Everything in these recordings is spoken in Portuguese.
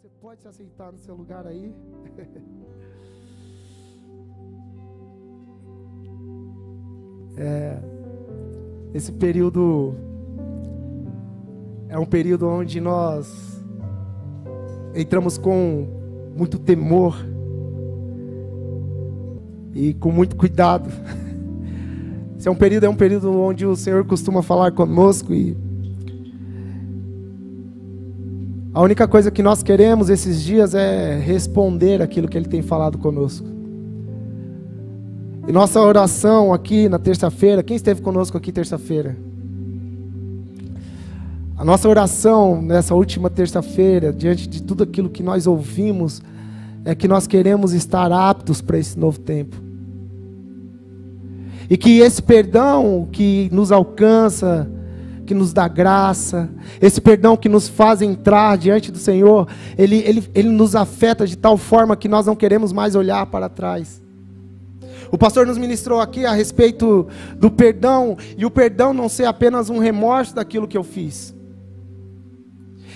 Você pode se aceitar no seu lugar aí? É, esse período é um período onde nós entramos com muito temor e com muito cuidado. Esse é um período, é um período onde o Senhor costuma falar conosco e a única coisa que nós queremos esses dias é responder aquilo que Ele tem falado conosco. E nossa oração aqui na terça-feira, quem esteve conosco aqui terça-feira? A nossa oração nessa última terça-feira, diante de tudo aquilo que nós ouvimos, é que nós queremos estar aptos para esse novo tempo. E que esse perdão que nos alcança, que nos dá graça, esse perdão que nos faz entrar diante do Senhor, ele, ele, ele nos afeta de tal forma que nós não queremos mais olhar para trás. O pastor nos ministrou aqui a respeito do perdão, e o perdão não ser apenas um remorso daquilo que eu fiz.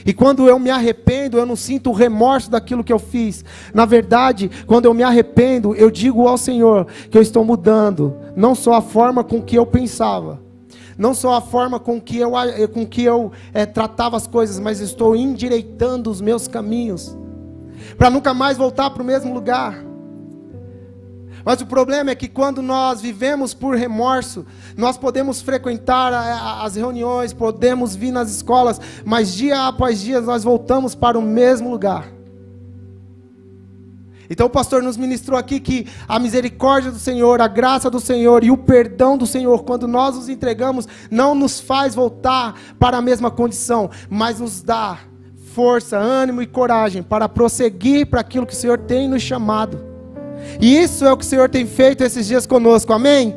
E quando eu me arrependo, eu não sinto o remorso daquilo que eu fiz. Na verdade, quando eu me arrependo, eu digo ao Senhor que eu estou mudando, não só a forma com que eu pensava, não só a forma com que eu, com que eu é, tratava as coisas, mas estou endireitando os meus caminhos, para nunca mais voltar para o mesmo lugar. Mas o problema é que quando nós vivemos por remorso, nós podemos frequentar as reuniões, podemos vir nas escolas, mas dia após dia nós voltamos para o mesmo lugar. Então o pastor nos ministrou aqui que a misericórdia do Senhor, a graça do Senhor e o perdão do Senhor, quando nós os entregamos, não nos faz voltar para a mesma condição, mas nos dá força, ânimo e coragem para prosseguir para aquilo que o Senhor tem nos chamado. E isso é o que o Senhor tem feito esses dias conosco, amém?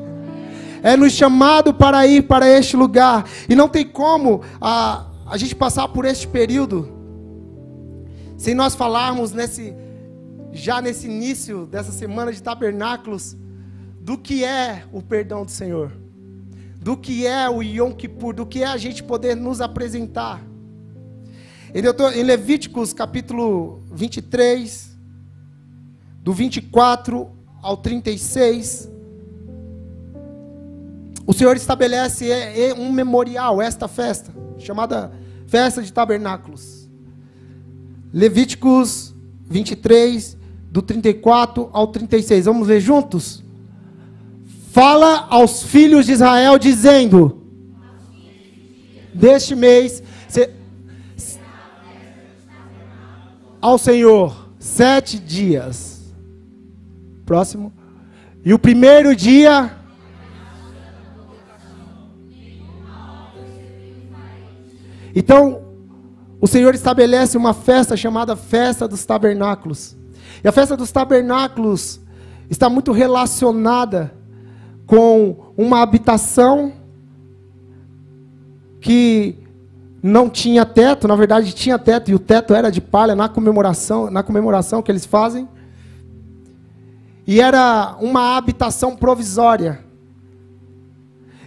É nos chamado para ir para este lugar. E não tem como a, a gente passar por este período sem nós falarmos nesse já nesse início dessa semana de tabernáculos, do que é o perdão do Senhor, do que é o Yom Kippur, do que é a gente poder nos apresentar. Em Levíticos capítulo 23, do 24 ao 36, o Senhor estabelece é, é um memorial, esta festa, chamada Festa de Tabernáculos. Levíticos 23, do 34 ao 36. Vamos ler juntos? Fala aos filhos de Israel, dizendo: Deste mês, se, ao Senhor, sete dias. Próximo. E o primeiro dia. Então, o Senhor estabelece uma festa chamada Festa dos Tabernáculos. E a festa dos tabernáculos está muito relacionada com uma habitação que não tinha teto, na verdade tinha teto e o teto era de palha na comemoração, na comemoração que eles fazem. E era uma habitação provisória.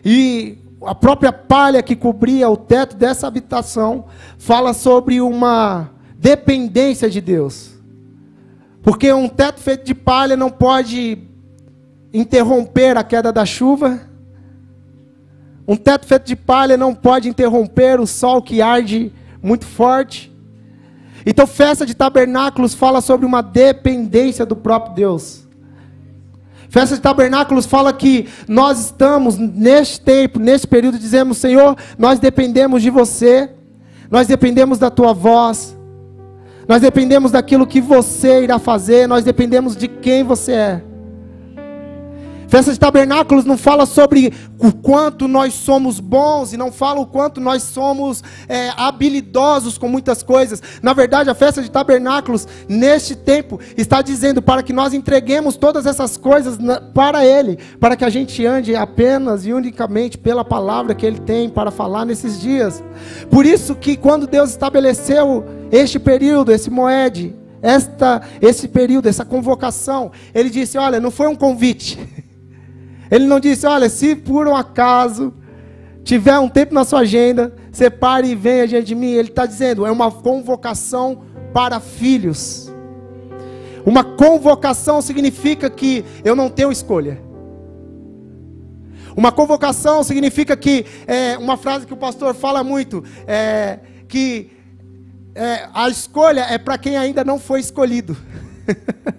E a própria palha que cobria o teto dessa habitação fala sobre uma dependência de Deus. Porque um teto feito de palha não pode interromper a queda da chuva. Um teto feito de palha não pode interromper o sol que arde muito forte. Então, festa de tabernáculos fala sobre uma dependência do próprio Deus. Festa de tabernáculos fala que nós estamos neste tempo, neste período, dizemos: Senhor, nós dependemos de você, nós dependemos da tua voz, nós dependemos daquilo que você irá fazer, nós dependemos de quem você é. Festa de tabernáculos não fala sobre o quanto nós somos bons e não fala o quanto nós somos é, habilidosos com muitas coisas. Na verdade, a festa de tabernáculos, neste tempo, está dizendo para que nós entreguemos todas essas coisas para Ele, para que a gente ande apenas e unicamente pela palavra que Ele tem para falar nesses dias. Por isso que quando Deus estabeleceu este período, esse moed, esta, esse período, essa convocação, ele disse: olha, não foi um convite. Ele não disse: olha, se por um acaso tiver um tempo na sua agenda, separe e venha diante de mim. Ele está dizendo: é uma convocação para filhos. Uma convocação significa que eu não tenho escolha. Uma convocação significa que, é, uma frase que o pastor fala muito, é, que é, a escolha é para quem ainda não foi escolhido.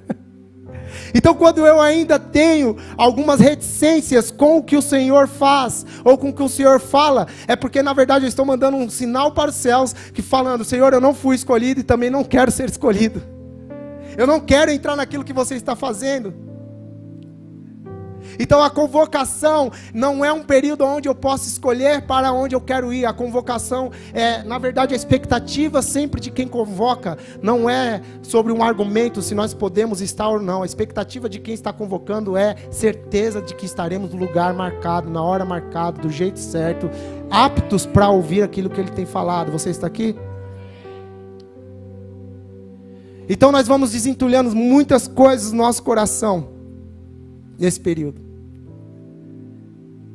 Então, quando eu ainda tenho algumas reticências com o que o Senhor faz, ou com o que o Senhor fala, é porque na verdade eu estou mandando um sinal para os céus, que falando, Senhor, eu não fui escolhido e também não quero ser escolhido. Eu não quero entrar naquilo que você está fazendo. Então a convocação não é um período onde eu posso escolher para onde eu quero ir. A convocação é, na verdade, a expectativa sempre de quem convoca não é sobre um argumento se nós podemos estar ou não. A expectativa de quem está convocando é certeza de que estaremos no lugar marcado, na hora marcada, do jeito certo, aptos para ouvir aquilo que ele tem falado. Você está aqui? Então nós vamos desentulhando muitas coisas no nosso coração nesse período.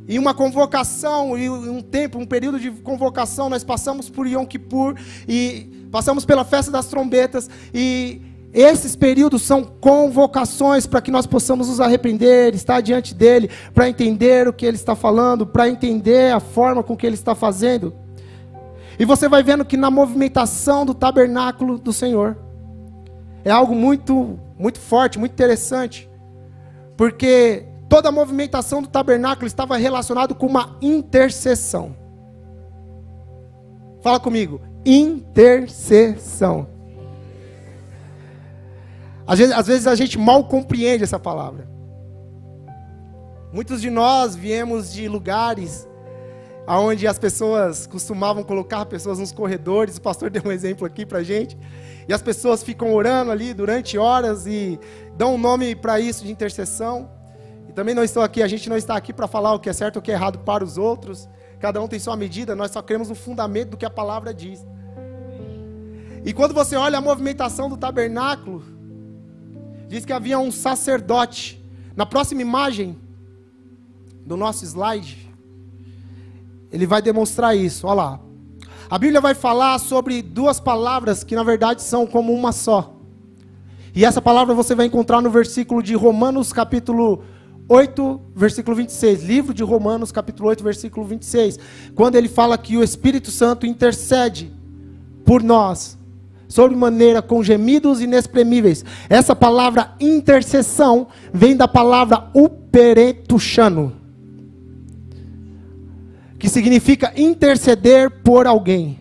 E uma convocação, e um tempo, um período de convocação, nós passamos por Yom Kippur e passamos pela festa das trombetas e esses períodos são convocações para que nós possamos nos arrepender, estar diante dele, para entender o que ele está falando, para entender a forma com que ele está fazendo. E você vai vendo que na movimentação do tabernáculo do Senhor é algo muito muito forte, muito interessante. Porque toda a movimentação do tabernáculo estava relacionado com uma intercessão. Fala comigo, intercessão. Às vezes, às vezes a gente mal compreende essa palavra. Muitos de nós viemos de lugares onde as pessoas costumavam colocar pessoas nos corredores. O pastor deu um exemplo aqui para gente. E as pessoas ficam orando ali durante horas e dão um nome para isso de intercessão. E também não estou aqui, a gente não está aqui para falar o que é certo ou o que é errado para os outros. Cada um tem sua medida, nós só queremos o fundamento do que a palavra diz. E quando você olha a movimentação do tabernáculo, diz que havia um sacerdote. Na próxima imagem do nosso slide, ele vai demonstrar isso. Olha lá. A Bíblia vai falar sobre duas palavras que na verdade são como uma só. E essa palavra você vai encontrar no versículo de Romanos, capítulo 8, versículo 26. Livro de Romanos, capítulo 8, versículo 26. Quando ele fala que o Espírito Santo intercede por nós, sobre maneira com gemidos inexprimíveis. Essa palavra intercessão vem da palavra uperetuchano, que significa interceder por alguém.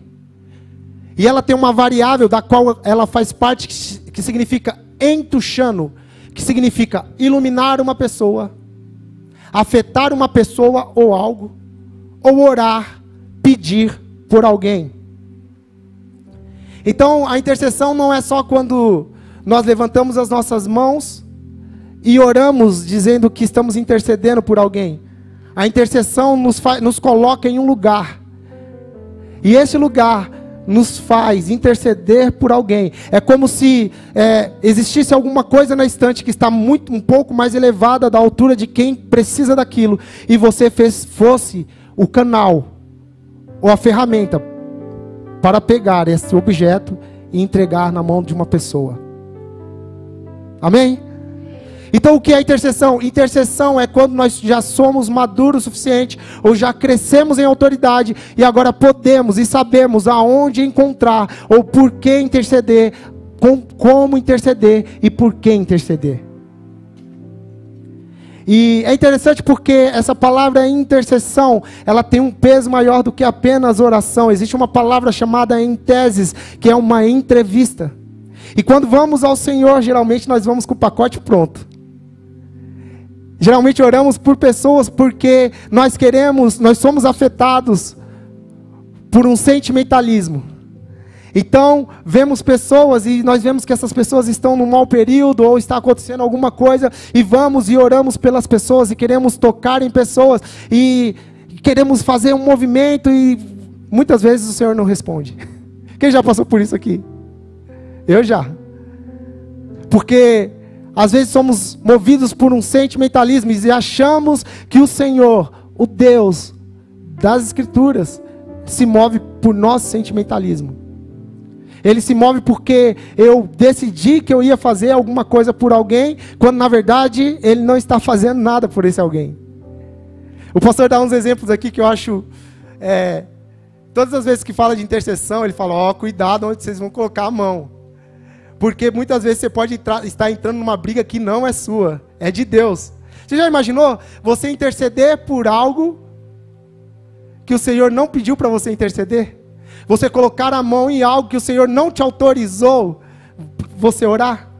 E ela tem uma variável da qual ela faz parte, que significa entuchano, que significa iluminar uma pessoa, afetar uma pessoa ou algo, ou orar, pedir por alguém. Então, a intercessão não é só quando nós levantamos as nossas mãos e oramos dizendo que estamos intercedendo por alguém. A intercessão nos, nos coloca em um lugar. E esse lugar nos faz interceder por alguém. É como se é, existisse alguma coisa na estante que está muito um pouco mais elevada da altura de quem precisa daquilo e você fez, fosse o canal ou a ferramenta para pegar esse objeto e entregar na mão de uma pessoa. Amém? Então o que é intercessão? Intercessão é quando nós já somos maduros o suficiente ou já crescemos em autoridade e agora podemos e sabemos aonde encontrar ou por que interceder, com, como interceder e por que interceder. E é interessante porque essa palavra intercessão, ela tem um peso maior do que apenas oração. Existe uma palavra chamada em teses, que é uma entrevista. E quando vamos ao Senhor, geralmente nós vamos com o pacote pronto. Geralmente oramos por pessoas porque nós queremos, nós somos afetados por um sentimentalismo. Então, vemos pessoas e nós vemos que essas pessoas estão num mau período ou está acontecendo alguma coisa e vamos e oramos pelas pessoas e queremos tocar em pessoas e queremos fazer um movimento e muitas vezes o Senhor não responde. Quem já passou por isso aqui? Eu já. Porque às vezes somos movidos por um sentimentalismo e achamos que o Senhor, o Deus das Escrituras, se move por nosso sentimentalismo. ele se move porque eu decidi que eu ia fazer alguma coisa por alguém, quando na verdade ele não está fazendo nada por esse alguém. O pastor dá uns exemplos aqui que eu acho. É, todas as vezes que fala de intercessão, ele fala: Ó, oh, cuidado onde vocês vão colocar a mão. Porque muitas vezes você pode entrar, estar entrando numa briga que não é sua, é de Deus. Você já imaginou você interceder por algo que o Senhor não pediu para você interceder? Você colocar a mão em algo que o Senhor não te autorizou você orar?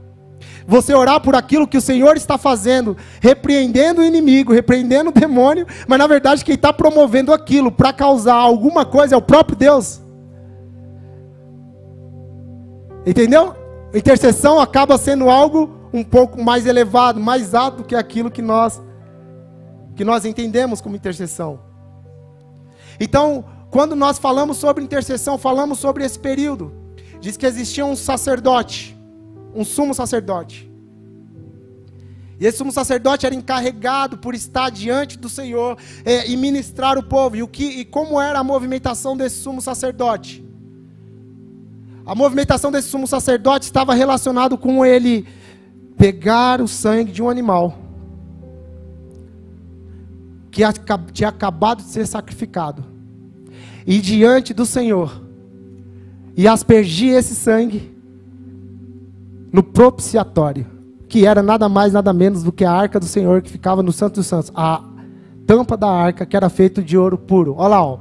Você orar por aquilo que o Senhor está fazendo, repreendendo o inimigo, repreendendo o demônio, mas na verdade quem está promovendo aquilo para causar alguma coisa é o próprio Deus. Entendeu? Intercessão acaba sendo algo um pouco mais elevado, mais alto que aquilo que nós que nós entendemos como intercessão. Então, quando nós falamos sobre intercessão, falamos sobre esse período. Diz que existia um sacerdote, um sumo sacerdote. E esse sumo sacerdote era encarregado por estar diante do Senhor é, e ministrar o povo. E, o que, e como era a movimentação desse sumo sacerdote? A movimentação desse sumo sacerdote estava relacionado com ele pegar o sangue de um animal que tinha acabado de ser sacrificado e diante do Senhor e aspergir esse sangue no propiciatório, que era nada mais nada menos do que a arca do Senhor que ficava no Santo dos Santos, a tampa da arca que era feita de ouro puro. Olha lá, ó.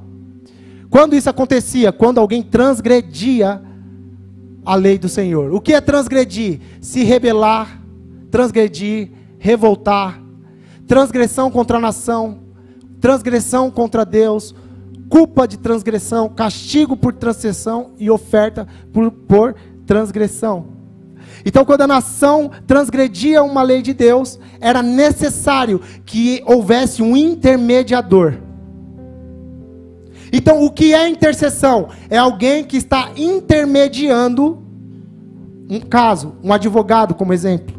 Quando isso acontecia, quando alguém transgredia a lei do Senhor. O que é transgredir? Se rebelar, transgredir, revoltar, transgressão contra a nação, transgressão contra Deus, culpa de transgressão, castigo por transgressão e oferta por, por transgressão. Então, quando a nação transgredia uma lei de Deus, era necessário que houvesse um intermediador. Então, o que é intercessão? É alguém que está intermediando um caso, um advogado, como exemplo.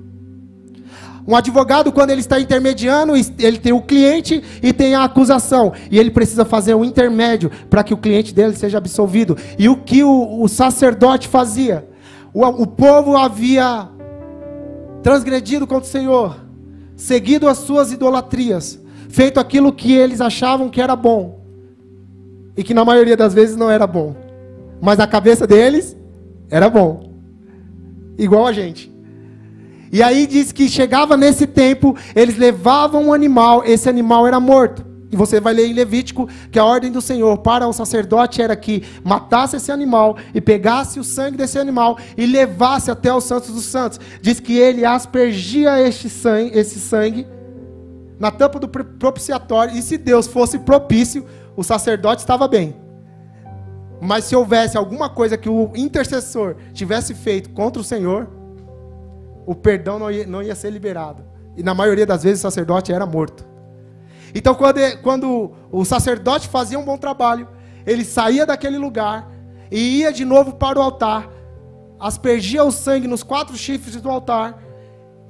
Um advogado, quando ele está intermediando, ele tem o cliente e tem a acusação. E ele precisa fazer um intermédio para que o cliente dele seja absolvido. E o que o, o sacerdote fazia? O, o povo havia transgredido contra o Senhor, seguido as suas idolatrias, feito aquilo que eles achavam que era bom e que na maioria das vezes não era bom. Mas a cabeça deles era bom. Igual a gente. E aí diz que chegava nesse tempo, eles levavam um animal, esse animal era morto. E você vai ler em Levítico que a ordem do Senhor para o sacerdote era que matasse esse animal e pegasse o sangue desse animal e levasse até os santos dos santos. Diz que ele aspergia este sangue, esse sangue na tampa do propiciatório e se Deus fosse propício, o sacerdote estava bem. Mas se houvesse alguma coisa que o intercessor tivesse feito contra o Senhor, o perdão não ia, não ia ser liberado. E na maioria das vezes o sacerdote era morto. Então, quando, quando o sacerdote fazia um bom trabalho, ele saía daquele lugar e ia de novo para o altar, aspergia o sangue nos quatro chifres do altar,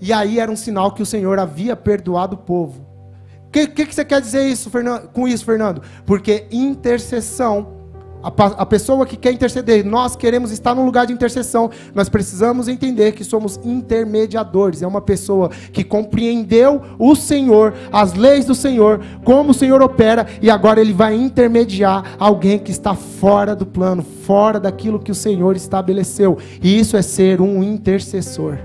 e aí era um sinal que o Senhor havia perdoado o povo. O que, que, que, você quer dizer isso, Fernando, com isso, Fernando? Porque intercessão, a, a pessoa que quer interceder, nós queremos estar no lugar de intercessão, nós precisamos entender que somos intermediadores. É uma pessoa que compreendeu o Senhor, as leis do Senhor, como o Senhor opera, e agora ele vai intermediar alguém que está fora do plano, fora daquilo que o Senhor estabeleceu. E isso é ser um intercessor.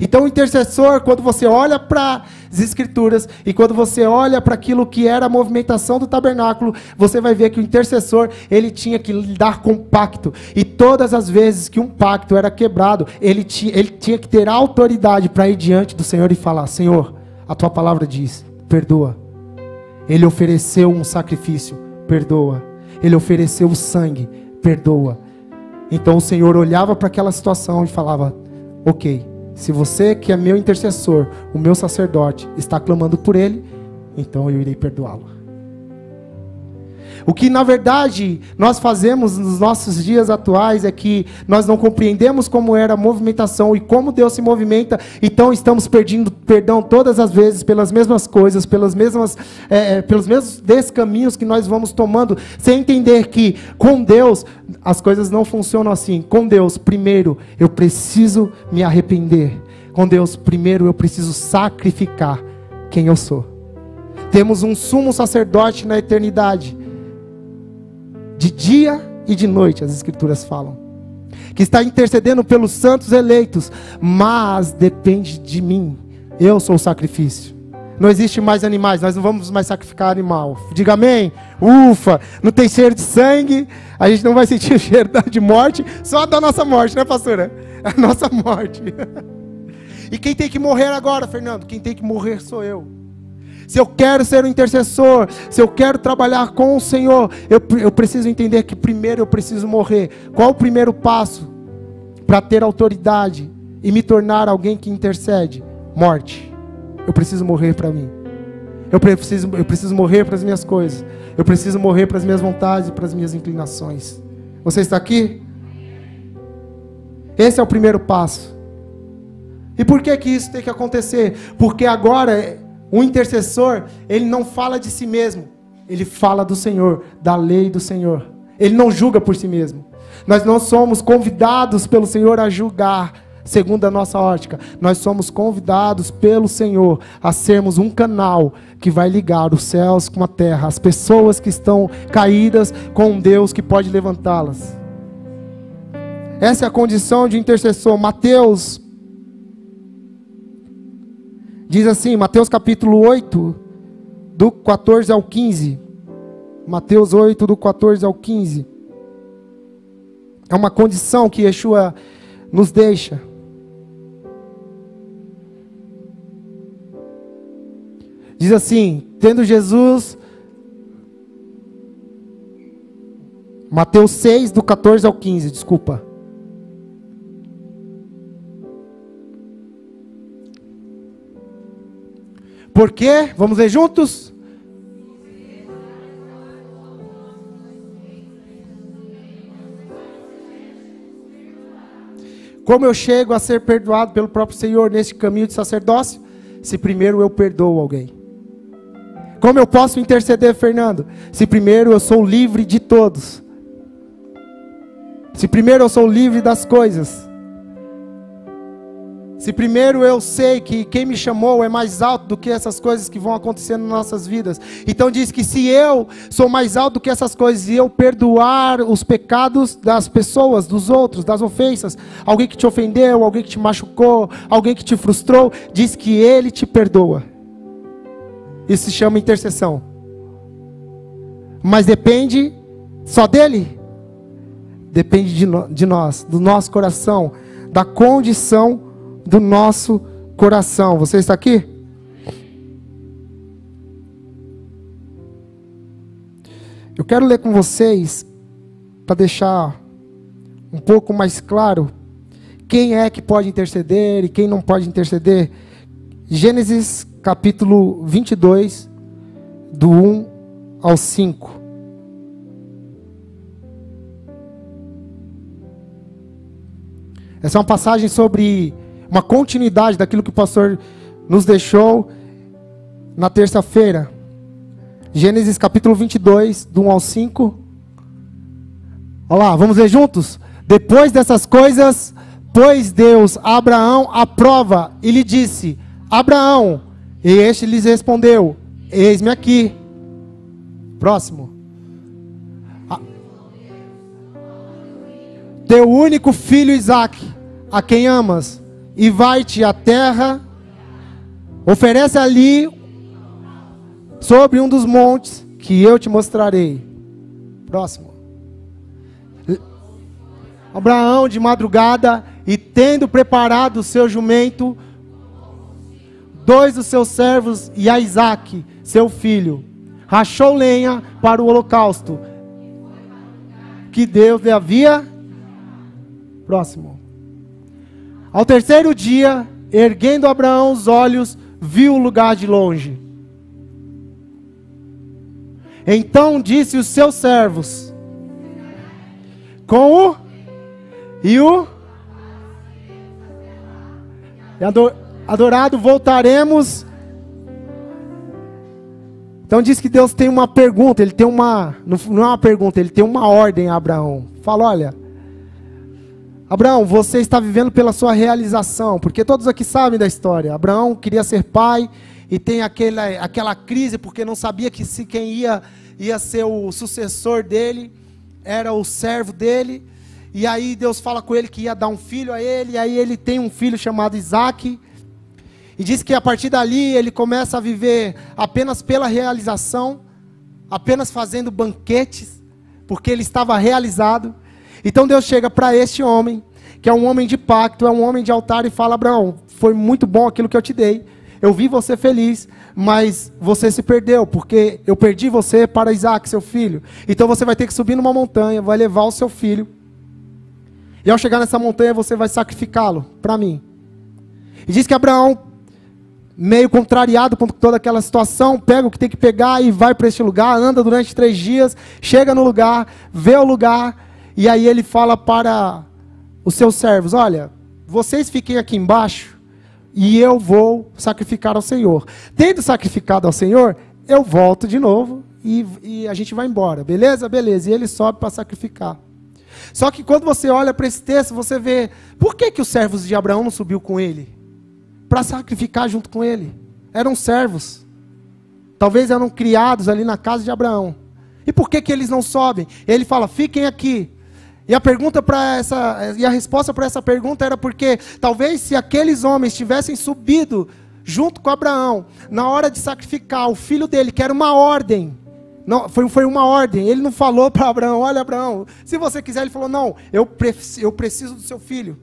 Então, o intercessor, quando você olha para as Escrituras e quando você olha para aquilo que era a movimentação do tabernáculo, você vai ver que o intercessor ele tinha que lidar com pacto. E todas as vezes que um pacto era quebrado, ele, ele tinha que ter autoridade para ir diante do Senhor e falar: Senhor, a tua palavra diz, perdoa. Ele ofereceu um sacrifício, perdoa. Ele ofereceu o sangue, perdoa. Então o Senhor olhava para aquela situação e falava: Ok se você, que é meu intercessor, o meu sacerdote, está clamando por ele, então eu irei perdoá-lo. O que na verdade nós fazemos nos nossos dias atuais é que nós não compreendemos como era a movimentação e como Deus se movimenta, então estamos perdendo perdão todas as vezes pelas mesmas coisas, pelas mesmas, é, pelos mesmos descaminhos que nós vamos tomando, sem entender que com Deus as coisas não funcionam assim. Com Deus, primeiro eu preciso me arrepender. Com Deus, primeiro eu preciso sacrificar quem eu sou. Temos um sumo sacerdote na eternidade, de dia e de noite, as Escrituras falam, que está intercedendo pelos santos eleitos, mas depende de mim. Eu sou o sacrifício. Não existe mais animais, nós não vamos mais sacrificar animal. Diga amém. Ufa, não tem cheiro de sangue, a gente não vai sentir o cheiro de morte, só da nossa morte, né, pastora? A nossa morte. E quem tem que morrer agora, Fernando? Quem tem que morrer sou eu. Se eu quero ser um intercessor, se eu quero trabalhar com o Senhor, eu, eu preciso entender que primeiro eu preciso morrer. Qual o primeiro passo para ter autoridade e me tornar alguém que intercede? Morte. Eu preciso morrer para mim. Eu preciso, eu preciso morrer para as minhas coisas. Eu preciso morrer para as minhas vontades e para as minhas inclinações. Você está aqui? Esse é o primeiro passo. E por que que isso tem que acontecer? Porque agora o intercessor, ele não fala de si mesmo, ele fala do Senhor, da lei do Senhor. Ele não julga por si mesmo. Nós não somos convidados pelo Senhor a julgar, segundo a nossa ótica. Nós somos convidados pelo Senhor a sermos um canal que vai ligar os céus com a terra, as pessoas que estão caídas com um Deus que pode levantá-las. Essa é a condição de intercessor. Mateus Diz assim, Mateus capítulo 8, do 14 ao 15. Mateus 8, do 14 ao 15. É uma condição que Yeshua nos deixa. Diz assim: tendo Jesus. Mateus 6, do 14 ao 15, desculpa. Por quê? Vamos ler juntos? Como eu chego a ser perdoado pelo próprio Senhor neste caminho de sacerdócio? Se primeiro eu perdoo alguém. Como eu posso interceder, Fernando? Se primeiro eu sou livre de todos. Se primeiro eu sou livre das coisas. Se primeiro eu sei que quem me chamou é mais alto do que essas coisas que vão acontecendo nas nossas vidas. Então diz que se eu sou mais alto do que essas coisas e eu perdoar os pecados das pessoas, dos outros, das ofensas, alguém que te ofendeu, alguém que te machucou, alguém que te frustrou, diz que ele te perdoa. Isso se chama intercessão. Mas depende só dele? Depende de, no, de nós, do nosso coração, da condição do nosso coração. Você está aqui? Eu quero ler com vocês, para deixar um pouco mais claro, quem é que pode interceder e quem não pode interceder. Gênesis capítulo 22, do 1 ao 5. Essa é uma passagem sobre uma continuidade daquilo que o pastor nos deixou na terça-feira. Gênesis capítulo 22, do 1 ao 5. Olha lá, vamos ler juntos? Depois dessas coisas, pôs Deus a Abraão à prova e lhe disse: Abraão, e este lhes respondeu: Eis-me aqui. Próximo. Teu único filho Isaque, a quem amas, e vai-te à terra, oferece ali sobre um dos montes que eu te mostrarei. Próximo. Abraão de madrugada e tendo preparado o seu jumento, dois dos seus servos e a Isaac, seu filho, rachou lenha para o holocausto que Deus lhe havia. Próximo. Ao terceiro dia, erguendo Abraão os olhos, viu o lugar de longe. Então disse os seus servos: Com o e o adorado voltaremos. Então diz que Deus tem uma pergunta, ele tem uma, não é uma pergunta, ele tem uma ordem a Abraão. Fala, olha, Abraão, você está vivendo pela sua realização, porque todos aqui sabem da história. Abraão queria ser pai e tem aquela, aquela crise porque não sabia que se quem ia, ia ser o sucessor dele era o servo dele. E aí Deus fala com ele que ia dar um filho a ele, e aí ele tem um filho chamado Isaac. E diz que a partir dali ele começa a viver apenas pela realização, apenas fazendo banquetes, porque ele estava realizado. Então Deus chega para este homem, que é um homem de pacto, é um homem de altar, e fala: Abraão, foi muito bom aquilo que eu te dei. Eu vi você feliz, mas você se perdeu, porque eu perdi você para Isaac, seu filho. Então você vai ter que subir numa montanha, vai levar o seu filho. E ao chegar nessa montanha, você vai sacrificá-lo para mim. E diz que Abraão meio contrariado com toda aquela situação, pega o que tem que pegar e vai para este lugar, anda durante três dias, chega no lugar, vê o lugar, e aí ele fala para os seus servos: Olha, vocês fiquem aqui embaixo e eu vou sacrificar ao Senhor. Tendo sacrificado ao Senhor, eu volto de novo e, e a gente vai embora, beleza? Beleza. E ele sobe para sacrificar. Só que quando você olha para esse texto, você vê por que, que os servos de Abraão não subiu com ele? para sacrificar junto com ele. Eram servos. Talvez eram criados ali na casa de Abraão. E por que, que eles não sobem? Ele fala: fiquem aqui. E a pergunta para essa e a resposta para essa pergunta era porque talvez se aqueles homens tivessem subido junto com Abraão na hora de sacrificar o filho dele, que era uma ordem, não, foi, foi uma ordem. Ele não falou para Abraão: Olha, Abraão, se você quiser, ele falou: Não, eu, eu preciso do seu filho.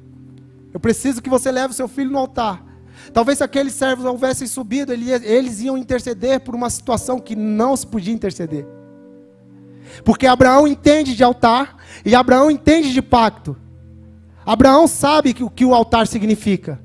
Eu preciso que você leve o seu filho no altar. Talvez se aqueles servos houvessem subido, eles iam interceder por uma situação que não se podia interceder. Porque Abraão entende de altar e Abraão entende de pacto. Abraão sabe o que o altar significa.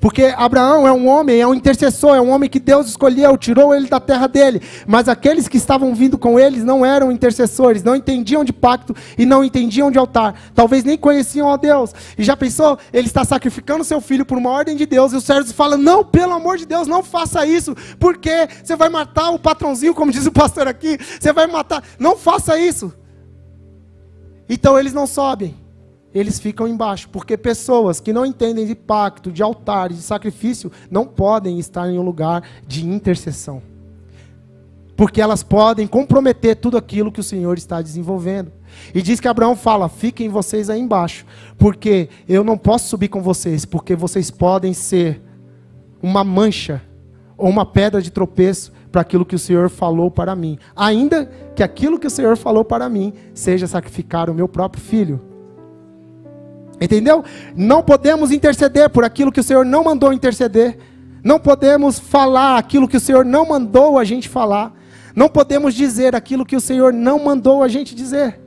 Porque Abraão é um homem, é um intercessor, é um homem que Deus escolheu, tirou ele da terra dele. Mas aqueles que estavam vindo com eles não eram intercessores, não entendiam de pacto e não entendiam de altar. Talvez nem conheciam a Deus. E já pensou? Ele está sacrificando seu filho por uma ordem de Deus. E os servos falam: Não, pelo amor de Deus, não faça isso. Porque você vai matar o patrãozinho, como diz o pastor aqui. Você vai matar. Não faça isso. Então eles não sobem eles ficam embaixo, porque pessoas que não entendem de pacto, de altar, de sacrifício, não podem estar em um lugar de intercessão. Porque elas podem comprometer tudo aquilo que o Senhor está desenvolvendo. E diz que Abraão fala: fiquem vocês aí embaixo, porque eu não posso subir com vocês, porque vocês podem ser uma mancha ou uma pedra de tropeço para aquilo que o Senhor falou para mim. Ainda que aquilo que o Senhor falou para mim seja sacrificar o meu próprio filho. Entendeu? Não podemos interceder por aquilo que o Senhor não mandou interceder. Não podemos falar aquilo que o Senhor não mandou a gente falar. Não podemos dizer aquilo que o Senhor não mandou a gente dizer.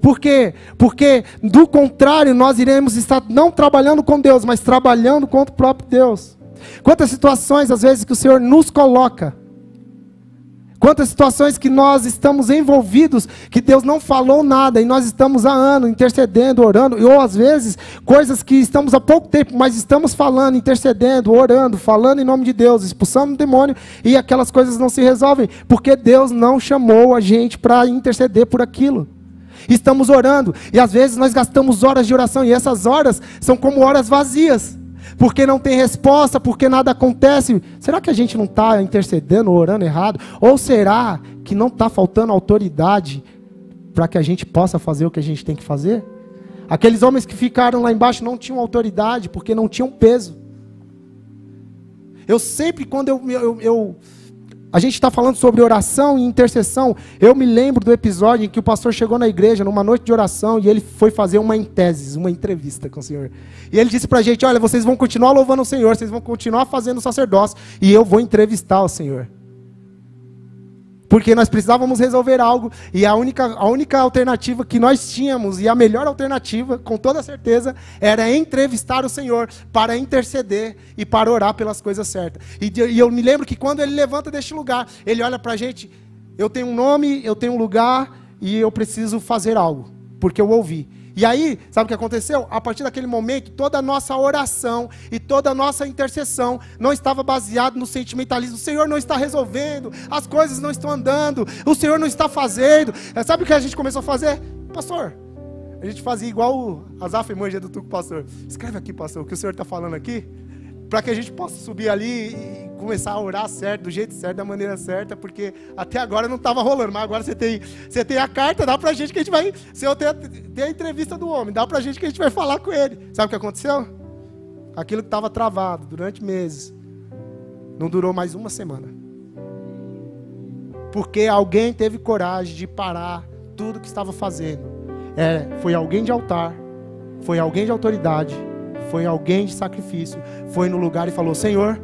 Por quê? Porque, do contrário, nós iremos estar não trabalhando com Deus, mas trabalhando contra o próprio Deus. Quantas situações, às vezes, que o Senhor nos coloca Quantas situações que nós estamos envolvidos, que Deus não falou nada, e nós estamos há anos intercedendo, orando, ou às vezes coisas que estamos há pouco tempo, mas estamos falando, intercedendo, orando, falando em nome de Deus, expulsando o demônio, e aquelas coisas não se resolvem, porque Deus não chamou a gente para interceder por aquilo. Estamos orando, e às vezes nós gastamos horas de oração, e essas horas são como horas vazias porque não tem resposta, porque nada acontece. Será que a gente não está intercedendo, orando errado? Ou será que não está faltando autoridade para que a gente possa fazer o que a gente tem que fazer? Aqueles homens que ficaram lá embaixo não tinham autoridade, porque não tinham peso. Eu sempre, quando eu, eu, eu a gente está falando sobre oração e intercessão. Eu me lembro do episódio em que o pastor chegou na igreja numa noite de oração e ele foi fazer uma intese, uma entrevista com o Senhor. E ele disse para a gente: Olha, vocês vão continuar louvando o Senhor, vocês vão continuar fazendo sacerdócio e eu vou entrevistar o Senhor. Porque nós precisávamos resolver algo e a única, a única alternativa que nós tínhamos, e a melhor alternativa, com toda certeza, era entrevistar o Senhor para interceder e para orar pelas coisas certas. E, e eu me lembro que quando ele levanta deste lugar, ele olha para a gente eu tenho um nome, eu tenho um lugar e eu preciso fazer algo, porque eu ouvi. E aí, sabe o que aconteceu? A partir daquele momento, toda a nossa oração e toda a nossa intercessão não estava baseada no sentimentalismo. O Senhor não está resolvendo, as coisas não estão andando, o Senhor não está fazendo. É, sabe o que a gente começou a fazer? Pastor, a gente fazia igual o Azaf Manja do Tuco Pastor. Escreve aqui, pastor, o que o Senhor está falando aqui para que a gente possa subir ali e começar a orar certo, do jeito certo, da maneira certa, porque até agora não estava rolando, mas agora você tem, você tem a carta, dá para a gente que a gente vai, se eu ter, ter a entrevista do homem, dá para a gente que a gente vai falar com ele. Sabe o que aconteceu? Aquilo que estava travado durante meses, não durou mais uma semana. Porque alguém teve coragem de parar tudo que estava fazendo. É, foi alguém de altar, foi alguém de autoridade, foi alguém de sacrifício, foi no lugar e falou: Senhor,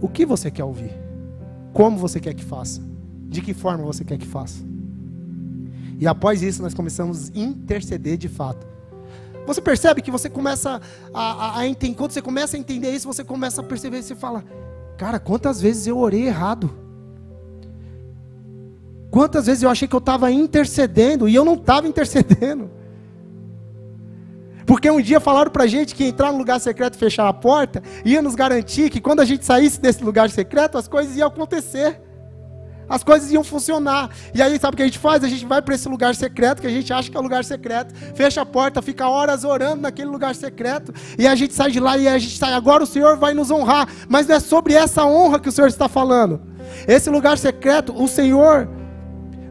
o que você quer ouvir? Como você quer que faça? De que forma você quer que faça? E após isso, nós começamos a interceder de fato. Você percebe que você começa a, a, a entender, quando você começa a entender isso, você começa a perceber, você fala, cara, quantas vezes eu orei errado? Quantas vezes eu achei que eu estava intercedendo e eu não estava intercedendo? Porque um dia falaram pra gente que entrar no lugar secreto e fechar a porta ia nos garantir que quando a gente saísse desse lugar secreto, as coisas iam acontecer. As coisas iam funcionar. E aí, sabe o que a gente faz? A gente vai para esse lugar secreto, que a gente acha que é o lugar secreto, fecha a porta, fica horas orando naquele lugar secreto, e a gente sai de lá e a gente sai. Agora o Senhor vai nos honrar. Mas não é sobre essa honra que o Senhor está falando. Esse lugar secreto, o Senhor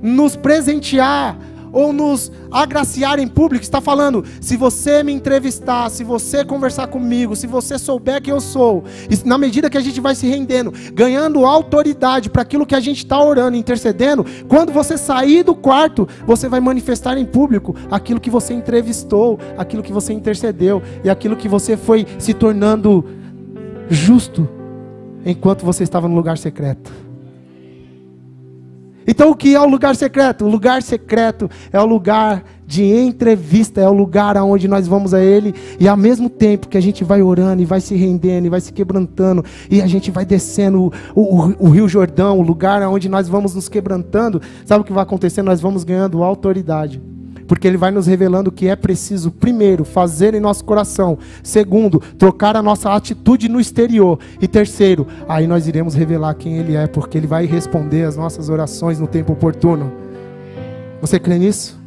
nos presentear ou nos agraciar em público, está falando: se você me entrevistar, se você conversar comigo, se você souber quem eu sou, na medida que a gente vai se rendendo, ganhando autoridade para aquilo que a gente está orando, intercedendo, quando você sair do quarto, você vai manifestar em público aquilo que você entrevistou, aquilo que você intercedeu e aquilo que você foi se tornando justo enquanto você estava no lugar secreto. Então, o que é o lugar secreto? O lugar secreto é o lugar de entrevista, é o lugar aonde nós vamos a Ele e ao mesmo tempo que a gente vai orando e vai se rendendo e vai se quebrantando e a gente vai descendo o, o, o Rio Jordão, o lugar aonde nós vamos nos quebrantando, sabe o que vai acontecer? Nós vamos ganhando autoridade porque ele vai nos revelando que é preciso, primeiro, fazer em nosso coração, segundo, trocar a nossa atitude no exterior, e terceiro, aí nós iremos revelar quem ele é, porque ele vai responder as nossas orações no tempo oportuno. Você crê nisso?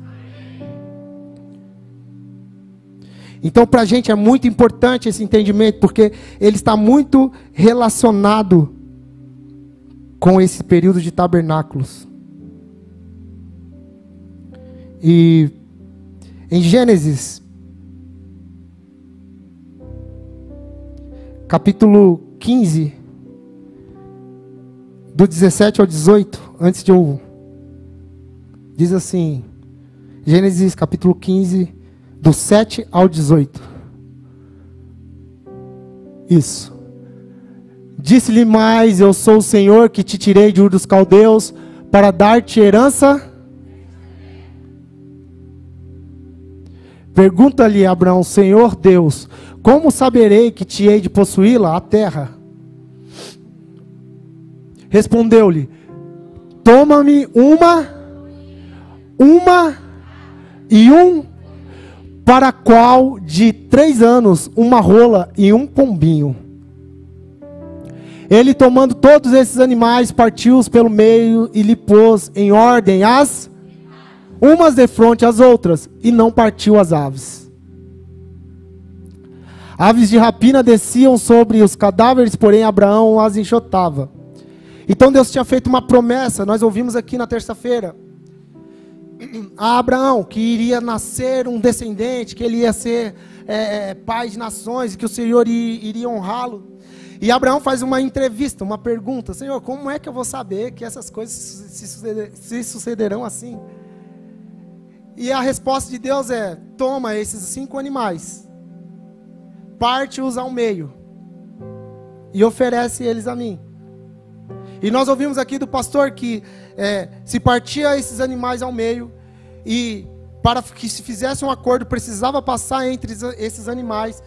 Então, para a gente é muito importante esse entendimento, porque ele está muito relacionado com esse período de tabernáculos. E em Gênesis, capítulo 15, do 17 ao 18, antes de eu. Diz assim, Gênesis capítulo 15, do 7 ao 18. Isso. Disse-lhe mais: Eu sou o Senhor que te tirei de Ur dos Caldeus para dar-te herança Pergunta-lhe Abraão, Senhor Deus, como saberei que te hei de possuí-la, a terra? Respondeu-lhe, toma-me uma, uma e um, para qual de três anos uma rola e um pombinho. Ele tomando todos esses animais, partiu-os pelo meio e lhe pôs em ordem as umas de frente às outras, e não partiu as aves. Aves de rapina desciam sobre os cadáveres, porém Abraão as enxotava. Então Deus tinha feito uma promessa, nós ouvimos aqui na terça-feira, a Abraão que iria nascer um descendente, que ele ia ser é, é pai de nações, que o Senhor iria honrá-lo. E Abraão faz uma entrevista, uma pergunta: Senhor, como é que eu vou saber que essas coisas se sucederão assim? E a resposta de Deus é: toma esses cinco animais, parte-os ao meio e oferece eles a mim. E nós ouvimos aqui do pastor que é, se partia esses animais ao meio e para que se fizesse um acordo precisava passar entre esses animais,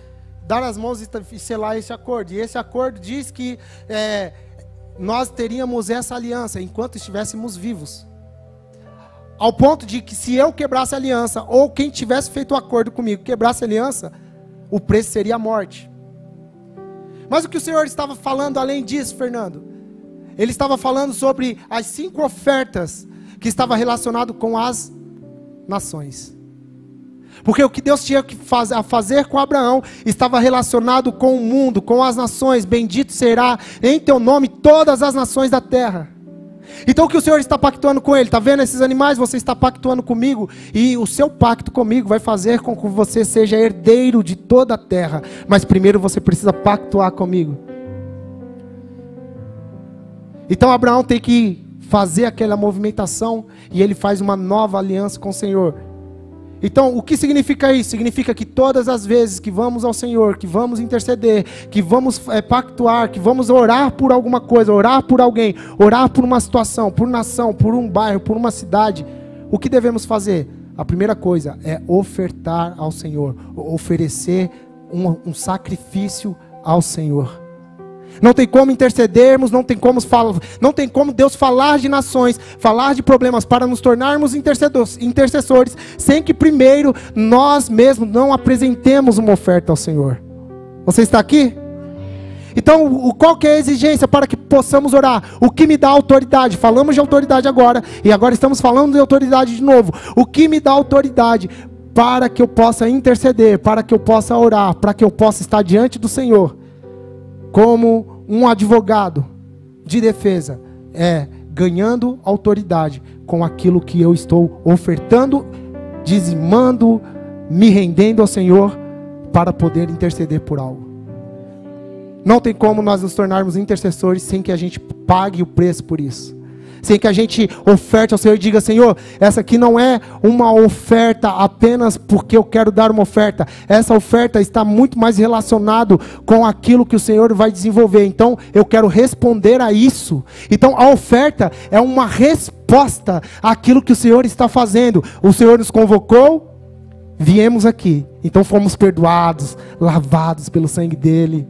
dar as mãos e selar esse acordo. E esse acordo diz que é, nós teríamos essa aliança enquanto estivéssemos vivos. Ao ponto de que se eu quebrasse a aliança, ou quem tivesse feito o acordo comigo quebrasse a aliança, o preço seria a morte. Mas o que o Senhor estava falando além disso, Fernando? Ele estava falando sobre as cinco ofertas que estava relacionado com as nações. Porque o que Deus tinha que faz, a fazer com Abraão estava relacionado com o mundo, com as nações. Bendito será em teu nome todas as nações da terra. Então o que o Senhor está pactuando com ele? Está vendo esses animais? Você está pactuando comigo. E o seu pacto comigo vai fazer com que você seja herdeiro de toda a terra. Mas primeiro você precisa pactuar comigo. Então Abraão tem que fazer aquela movimentação e ele faz uma nova aliança com o Senhor. Então, o que significa isso? Significa que todas as vezes que vamos ao Senhor, que vamos interceder, que vamos é, pactuar, que vamos orar por alguma coisa, orar por alguém, orar por uma situação, por nação, por um bairro, por uma cidade, o que devemos fazer? A primeira coisa é ofertar ao Senhor, oferecer um, um sacrifício ao Senhor. Não tem como intercedermos, não tem como, não tem como Deus falar de nações, falar de problemas para nos tornarmos intercessores, sem que primeiro nós mesmos não apresentemos uma oferta ao Senhor. Você está aqui? Então, qual que é a exigência para que possamos orar? O que me dá autoridade? Falamos de autoridade agora, e agora estamos falando de autoridade de novo. O que me dá autoridade para que eu possa interceder, para que eu possa orar, para que eu possa estar diante do Senhor? Como um advogado de defesa, é ganhando autoridade com aquilo que eu estou ofertando, dizimando, me rendendo ao Senhor para poder interceder por algo. Não tem como nós nos tornarmos intercessores sem que a gente pague o preço por isso sem que a gente oferte ao Senhor e diga: Senhor, essa aqui não é uma oferta apenas porque eu quero dar uma oferta. Essa oferta está muito mais relacionado com aquilo que o Senhor vai desenvolver. Então, eu quero responder a isso. Então, a oferta é uma resposta àquilo que o Senhor está fazendo. O Senhor nos convocou, viemos aqui. Então, fomos perdoados, lavados pelo sangue dele.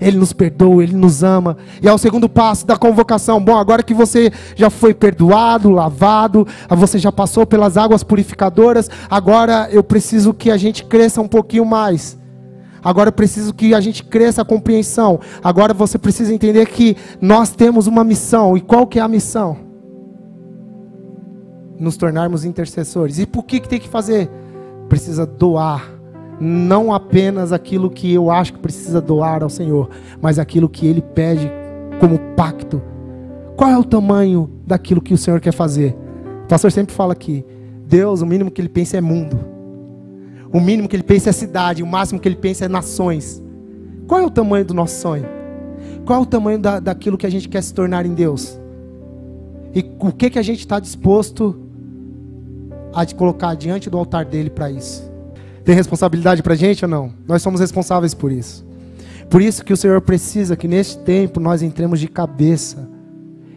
Ele nos perdoa, Ele nos ama. E é o segundo passo da convocação. Bom, agora que você já foi perdoado, lavado, você já passou pelas águas purificadoras, agora eu preciso que a gente cresça um pouquinho mais. Agora eu preciso que a gente cresça a compreensão. Agora você precisa entender que nós temos uma missão. E qual que é a missão? Nos tornarmos intercessores. E por que, que tem que fazer? Precisa doar não apenas aquilo que eu acho que precisa doar ao Senhor, mas aquilo que Ele pede como pacto. Qual é o tamanho daquilo que o Senhor quer fazer? O pastor sempre fala aqui: Deus, o mínimo que Ele pensa é mundo, o mínimo que Ele pensa é cidade, o máximo que Ele pensa é nações. Qual é o tamanho do nosso sonho? Qual é o tamanho da, daquilo que a gente quer se tornar em Deus? E o que, que a gente está disposto a colocar diante do altar dele para isso? Tem responsabilidade para a gente ou não? Nós somos responsáveis por isso. Por isso que o Senhor precisa que neste tempo nós entremos de cabeça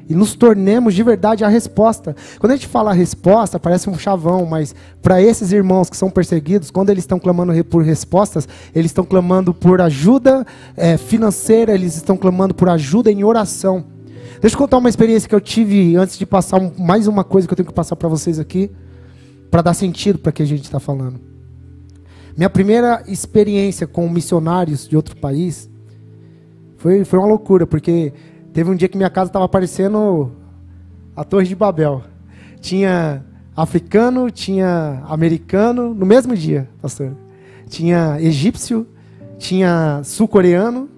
e nos tornemos de verdade a resposta. Quando a gente fala resposta, parece um chavão, mas para esses irmãos que são perseguidos, quando eles estão clamando por respostas, eles estão clamando por ajuda é, financeira, eles estão clamando por ajuda em oração. Deixa eu contar uma experiência que eu tive antes de passar mais uma coisa que eu tenho que passar para vocês aqui, para dar sentido para o que a gente está falando. Minha primeira experiência com missionários de outro país foi, foi uma loucura, porque teve um dia que minha casa estava parecendo a Torre de Babel. Tinha africano, tinha americano, no mesmo dia, pastor. Tinha egípcio, tinha sul-coreano.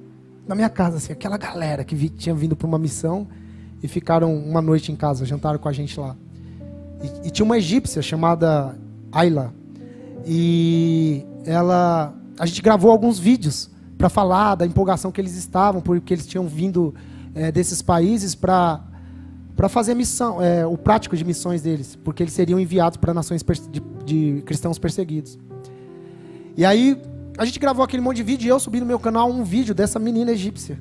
Na minha casa, assim, aquela galera que vi, tinha vindo para uma missão e ficaram uma noite em casa, jantaram com a gente lá. E, e tinha uma egípcia chamada Ayla. E ela, a gente gravou alguns vídeos para falar da empolgação que eles estavam, porque eles tinham vindo é, desses países para para fazer missão, é, o prático de missões deles, porque eles seriam enviados para nações de, de, cristãos perseguidos. E aí a gente gravou aquele monte de vídeo e eu subi no meu canal um vídeo dessa menina egípcia.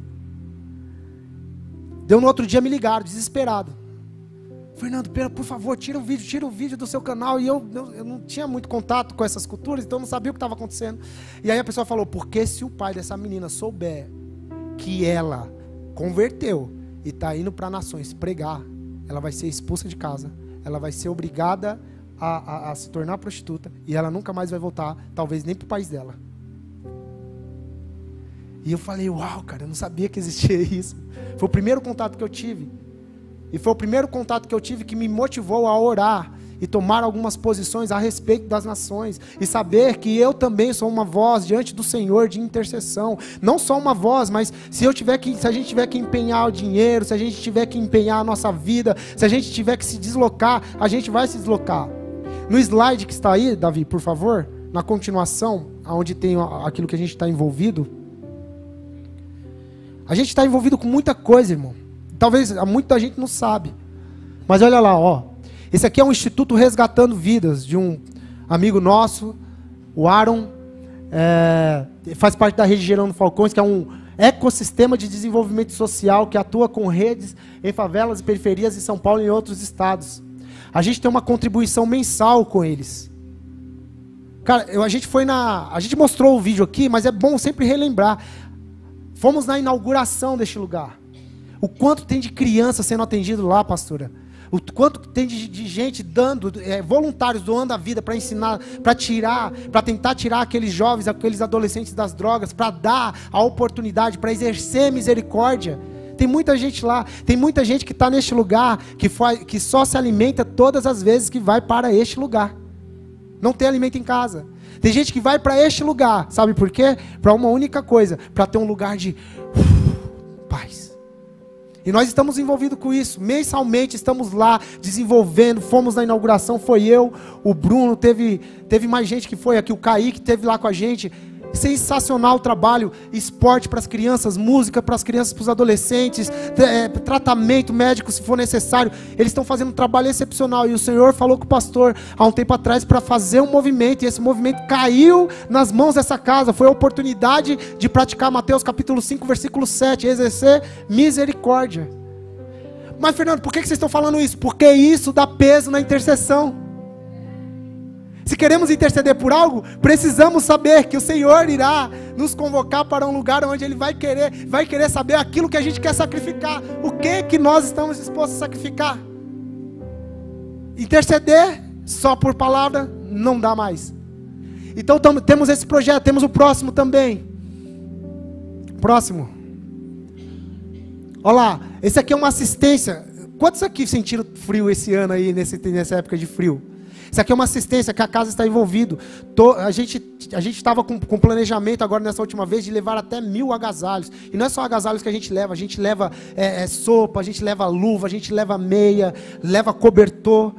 Deu no outro dia me ligaram, desesperado. Fernando, por favor, tira o vídeo, tira o vídeo do seu canal. E eu, eu, eu não tinha muito contato com essas culturas, então eu não sabia o que estava acontecendo. E aí a pessoa falou: porque se o pai dessa menina souber que ela converteu e está indo para nações pregar, ela vai ser expulsa de casa, ela vai ser obrigada a, a, a se tornar prostituta e ela nunca mais vai voltar, talvez nem para o país dela. E eu falei, uau, cara, eu não sabia que existia isso. Foi o primeiro contato que eu tive. E foi o primeiro contato que eu tive que me motivou a orar e tomar algumas posições a respeito das nações e saber que eu também sou uma voz diante do Senhor de intercessão, não só uma voz, mas se eu tiver que, se a gente tiver que empenhar o dinheiro, se a gente tiver que empenhar a nossa vida, se a gente tiver que se deslocar, a gente vai se deslocar. No slide que está aí, Davi, por favor, na continuação, aonde tem aquilo que a gente está envolvido, a gente está envolvido com muita coisa, irmão. Talvez muita gente não sabe. Mas olha lá, ó. Esse aqui é um instituto resgatando vidas de um amigo nosso, o Aaron. É, faz parte da rede Gerando Falcões, que é um ecossistema de desenvolvimento social que atua com redes em favelas e periferias em São Paulo e em outros estados. A gente tem uma contribuição mensal com eles. Cara, eu, a gente foi na. A gente mostrou o vídeo aqui, mas é bom sempre relembrar. Fomos na inauguração deste lugar. O quanto tem de criança sendo atendido lá, pastora? O quanto tem de, de gente dando, é, voluntários doando a vida para ensinar, para tirar, para tentar tirar aqueles jovens, aqueles adolescentes das drogas, para dar a oportunidade, para exercer misericórdia. Tem muita gente lá, tem muita gente que está neste lugar, que, faz, que só se alimenta todas as vezes que vai para este lugar. Não tem alimento em casa. Tem gente que vai para este lugar, sabe por quê? Para uma única coisa, para ter um lugar de uh, paz. E nós estamos envolvidos com isso. Mensalmente estamos lá desenvolvendo. Fomos na inauguração, foi eu, o Bruno, teve, teve mais gente que foi aqui, o Kaique teve lá com a gente. Sensacional trabalho, esporte para as crianças, música para as crianças, para os adolescentes, é, tratamento médico se for necessário. Eles estão fazendo um trabalho excepcional. E o Senhor falou com o pastor há um tempo atrás para fazer um movimento. E esse movimento caiu nas mãos dessa casa. Foi a oportunidade de praticar Mateus capítulo 5, versículo 7, exercer misericórdia. Mas, Fernando, por que vocês estão falando isso? Porque isso dá peso na intercessão. Se queremos interceder por algo, precisamos saber que o Senhor irá nos convocar para um lugar onde Ele vai querer, vai querer saber aquilo que a gente quer sacrificar. O que que nós estamos dispostos a sacrificar? Interceder só por palavra não dá mais. Então tamo, temos esse projeto, temos o próximo também. Próximo. Olha lá, esse aqui é uma assistência. Quantos aqui sentiram frio esse ano aí, nesse, nessa época de frio? Isso aqui é uma assistência que a casa está envolvido. A gente a gente estava com, com planejamento agora nessa última vez de levar até mil agasalhos. E não é só agasalhos que a gente leva, a gente leva é, é, sopa, a gente leva luva, a gente leva meia, leva cobertor.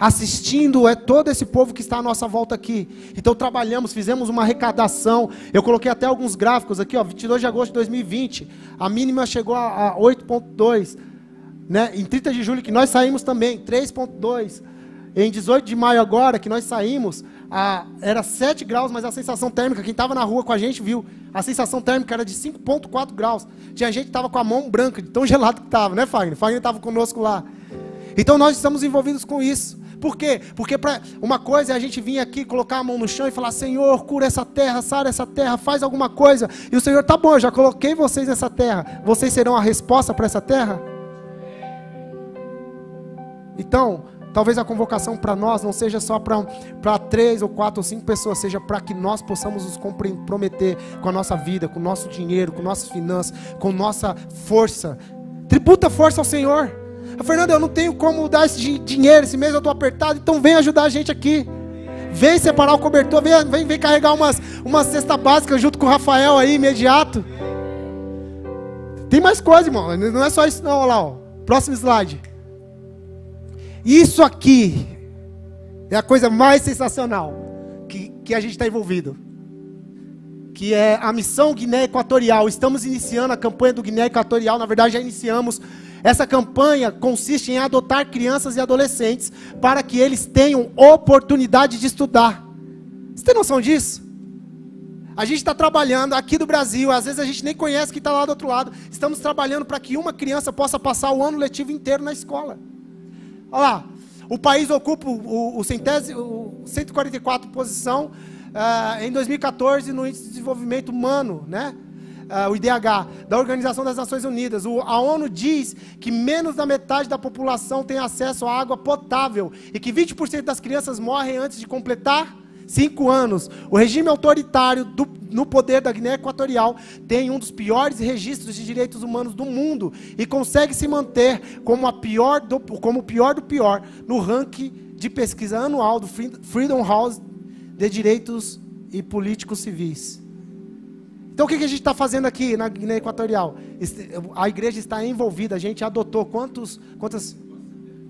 Assistindo é todo esse povo que está à nossa volta aqui. Então trabalhamos, fizemos uma arrecadação. Eu coloquei até alguns gráficos aqui, ó, 22 de agosto de 2020. A mínima chegou a, a 8.2. Né? Em 30 de julho, que nós saímos também, 3.2. Em 18 de maio agora, que nós saímos, a, era 7 graus, mas a sensação térmica, quem estava na rua com a gente viu, a sensação térmica era de 5,4 graus. Tinha gente que estava com a mão branca, de tão gelado que estava, né, Fagner? Fagner estava conosco lá. Então nós estamos envolvidos com isso. Por quê? Porque pra, uma coisa é a gente vir aqui, colocar a mão no chão e falar: Senhor, cura essa terra, sara essa terra, faz alguma coisa. E o Senhor, tá bom, eu já coloquei vocês nessa terra. Vocês serão a resposta para essa terra? Então, Talvez a convocação para nós não seja só para três ou quatro ou cinco pessoas, seja para que nós possamos nos comprometer com a nossa vida, com o nosso dinheiro, com nossas finanças, com nossa força. Tributa força ao Senhor. Ah, Fernando, eu não tenho como dar esse dinheiro, esse mês eu estou apertado, então vem ajudar a gente aqui. Vem separar o cobertor, vem, vem, vem carregar umas, uma cesta básica junto com o Rafael aí, imediato. Tem mais coisa, irmão. Não é só isso, não. Olha lá, ó. próximo slide. Isso aqui é a coisa mais sensacional que, que a gente está envolvido. Que é a missão Guiné Equatorial. Estamos iniciando a campanha do Guiné Equatorial. Na verdade, já iniciamos. Essa campanha consiste em adotar crianças e adolescentes para que eles tenham oportunidade de estudar. Você tem noção disso? A gente está trabalhando aqui do Brasil, às vezes a gente nem conhece quem está lá do outro lado. Estamos trabalhando para que uma criança possa passar o ano letivo inteiro na escola. Olha lá, o país ocupa o, o, centésimo, o 144 posição uh, em 2014 no índice de desenvolvimento humano, né? uh, o IDH, da Organização das Nações Unidas. O, a ONU diz que menos da metade da população tem acesso à água potável e que 20% das crianças morrem antes de completar cinco anos. O regime autoritário do, no poder da Guiné Equatorial tem um dos piores registros de direitos humanos do mundo e consegue se manter como, a pior do, como o pior do pior no ranking de pesquisa anual do Freedom House de Direitos e Políticos Civis. Então o que a gente está fazendo aqui na Guiné Equatorial? A igreja está envolvida, a gente adotou quantos, quantas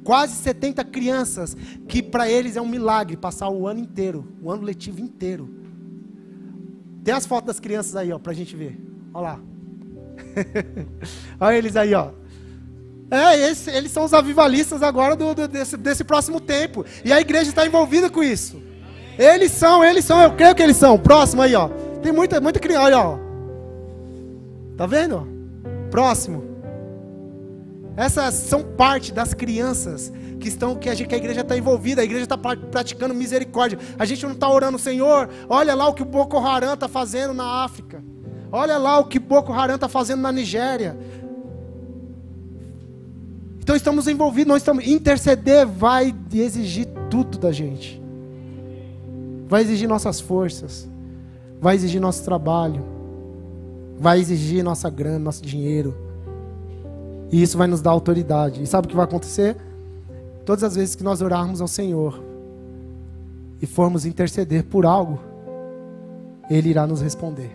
quase 70 crianças, que para eles é um milagre passar o ano inteiro, o ano letivo inteiro. Tem as fotos das crianças aí, ó, para a gente ver. Olha lá. Olha eles aí, ó. É, esse, eles são os avivalistas agora do, do, desse, desse próximo tempo. E a igreja está envolvida com isso. Eles são, eles são, eu creio que eles são. Próximo aí, ó. Tem muita, muita criança, olha, ó. Tá vendo? Próximo. Essas são parte das crianças que estão que a, gente, que a igreja está envolvida, a igreja está praticando misericórdia. A gente não está orando, Senhor, olha lá o que o Boko Haram está fazendo na África. Olha lá o que Boko Haram está fazendo na Nigéria. Então estamos envolvidos, nós estamos. Interceder vai exigir tudo da gente. Vai exigir nossas forças. Vai exigir nosso trabalho. Vai exigir nossa grana, nosso dinheiro e isso vai nos dar autoridade. E sabe o que vai acontecer? Todas as vezes que nós orarmos ao Senhor e formos interceder por algo, Ele irá nos responder.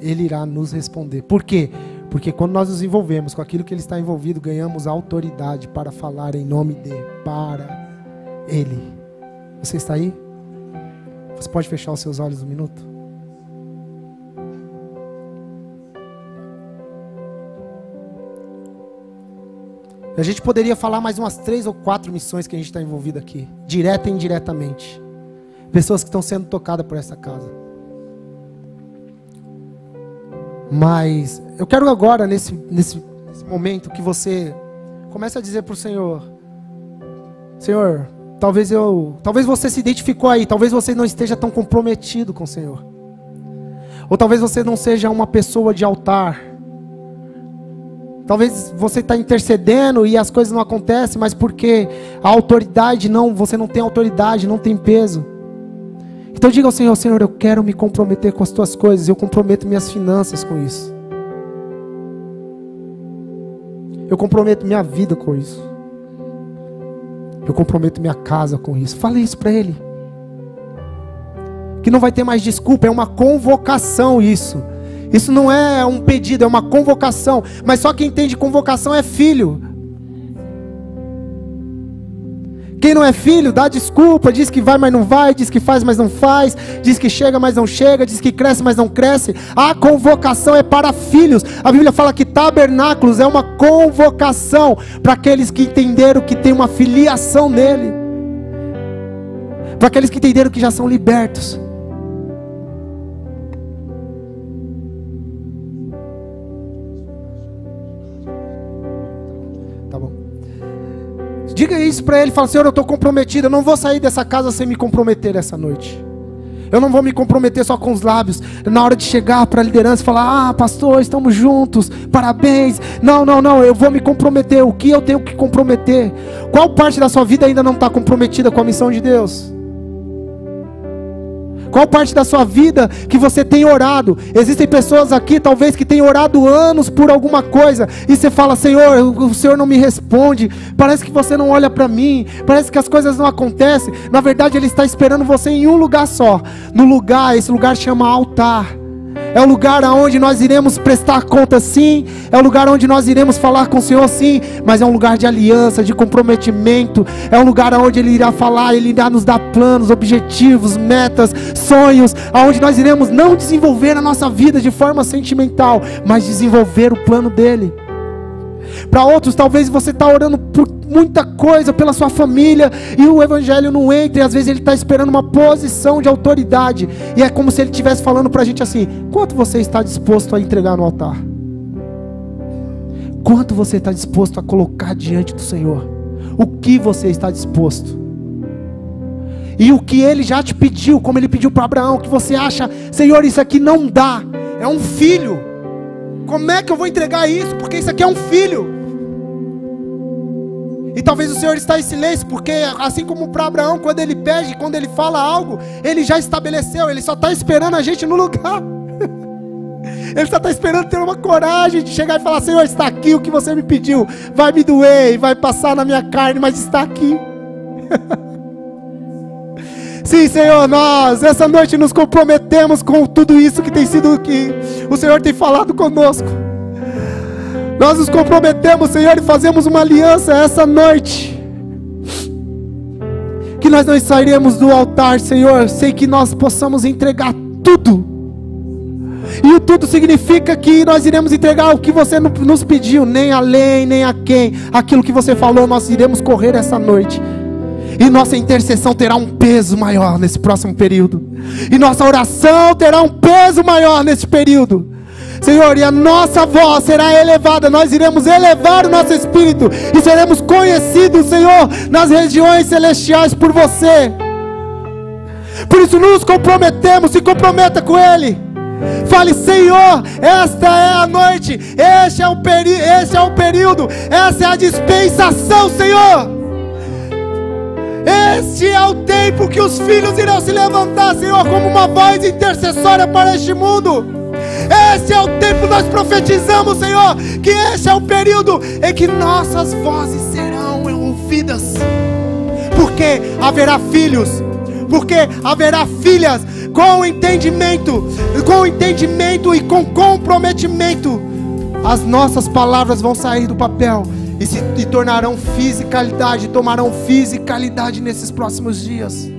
Ele irá nos responder. Por quê? Porque quando nós nos envolvemos com aquilo que Ele está envolvido, ganhamos autoridade para falar em nome dele, para Ele. Você está aí? Você pode fechar os seus olhos um minuto? A gente poderia falar mais umas três ou quatro missões que a gente está envolvido aqui, direta e indiretamente. Pessoas que estão sendo tocadas por essa casa. Mas eu quero agora, nesse, nesse, nesse momento, que você comece a dizer para o Senhor: Senhor, talvez eu. Talvez você se identificou aí, talvez você não esteja tão comprometido com o Senhor. Ou talvez você não seja uma pessoa de altar Talvez você está intercedendo e as coisas não acontecem, mas porque a autoridade não, você não tem autoridade, não tem peso. Então diga ao Senhor, Senhor, eu quero me comprometer com as tuas coisas, eu comprometo minhas finanças com isso. Eu comprometo minha vida com isso. Eu comprometo minha casa com isso. Fale isso para Ele. Que não vai ter mais desculpa, é uma convocação isso. Isso não é um pedido, é uma convocação. Mas só quem entende convocação é filho. Quem não é filho, dá desculpa, diz que vai, mas não vai, diz que faz, mas não faz, diz que chega, mas não chega, diz que cresce, mas não cresce. A convocação é para filhos. A Bíblia fala que tabernáculos é uma convocação para aqueles que entenderam que tem uma filiação nele, para aqueles que entenderam que já são libertos. Diga isso para ele, fala, Senhor, eu estou comprometido, eu não vou sair dessa casa sem me comprometer essa noite. Eu não vou me comprometer só com os lábios. Na hora de chegar para a liderança falar: Ah, pastor, estamos juntos, parabéns. Não, não, não. Eu vou me comprometer. O que eu tenho que comprometer? Qual parte da sua vida ainda não está comprometida com a missão de Deus? Qual parte da sua vida que você tem orado? Existem pessoas aqui, talvez, que têm orado anos por alguma coisa, e você fala: Senhor, o Senhor não me responde. Parece que você não olha para mim, parece que as coisas não acontecem. Na verdade, Ele está esperando você em um lugar só. No lugar, esse lugar chama altar. É o lugar aonde nós iremos prestar conta sim, é o lugar onde nós iremos falar com o Senhor sim, mas é um lugar de aliança, de comprometimento, é um lugar aonde ele irá falar, ele irá nos dar planos, objetivos, metas, sonhos, aonde nós iremos não desenvolver a nossa vida de forma sentimental, mas desenvolver o plano dele. Para outros, talvez você está orando por muita coisa pela sua família e o evangelho não entra, e às vezes ele está esperando uma posição de autoridade, e é como se ele estivesse falando para a gente assim: quanto você está disposto a entregar no altar? Quanto você está disposto a colocar diante do Senhor? O que você está disposto? E o que ele já te pediu, como ele pediu para Abraão, que você acha, Senhor, isso aqui não dá, É um filho. Como é que eu vou entregar isso? Porque isso aqui é um filho. E talvez o Senhor está em silêncio, porque assim como para Abraão, quando ele pede, quando ele fala algo, ele já estabeleceu, ele só está esperando a gente no lugar. Ele só está esperando ter uma coragem de chegar e falar: Senhor, está aqui o que você me pediu. Vai me doer e vai passar na minha carne, mas está aqui. Sim, Senhor, nós essa noite nos comprometemos com tudo isso que tem sido que o Senhor tem falado conosco. Nós nos comprometemos, Senhor, e fazemos uma aliança essa noite. Que nós não sairemos do altar, Senhor, sem que nós possamos entregar tudo. E o tudo significa que nós iremos entregar o que você nos pediu, nem além, nem a quem. Aquilo que você falou, nós iremos correr essa noite. E nossa intercessão terá um peso maior nesse próximo período. E nossa oração terá um peso maior nesse período. Senhor, e a nossa voz será elevada, nós iremos elevar o nosso espírito e seremos conhecidos, Senhor, nas regiões celestiais por você. Por isso nos comprometemos, se comprometa com Ele. Fale, Senhor, esta é a noite, este é o, peri este é o período, essa é a dispensação, Senhor. Este é o tempo que os filhos irão se levantar, Senhor, como uma voz intercessória para este mundo. Esse é o tempo, nós profetizamos, Senhor, que esse é o período em que nossas vozes serão ouvidas, porque haverá filhos, porque haverá filhas com entendimento, com entendimento e com comprometimento. As nossas palavras vão sair do papel e se e tornarão fisicalidade, tomarão fisicalidade nesses próximos dias.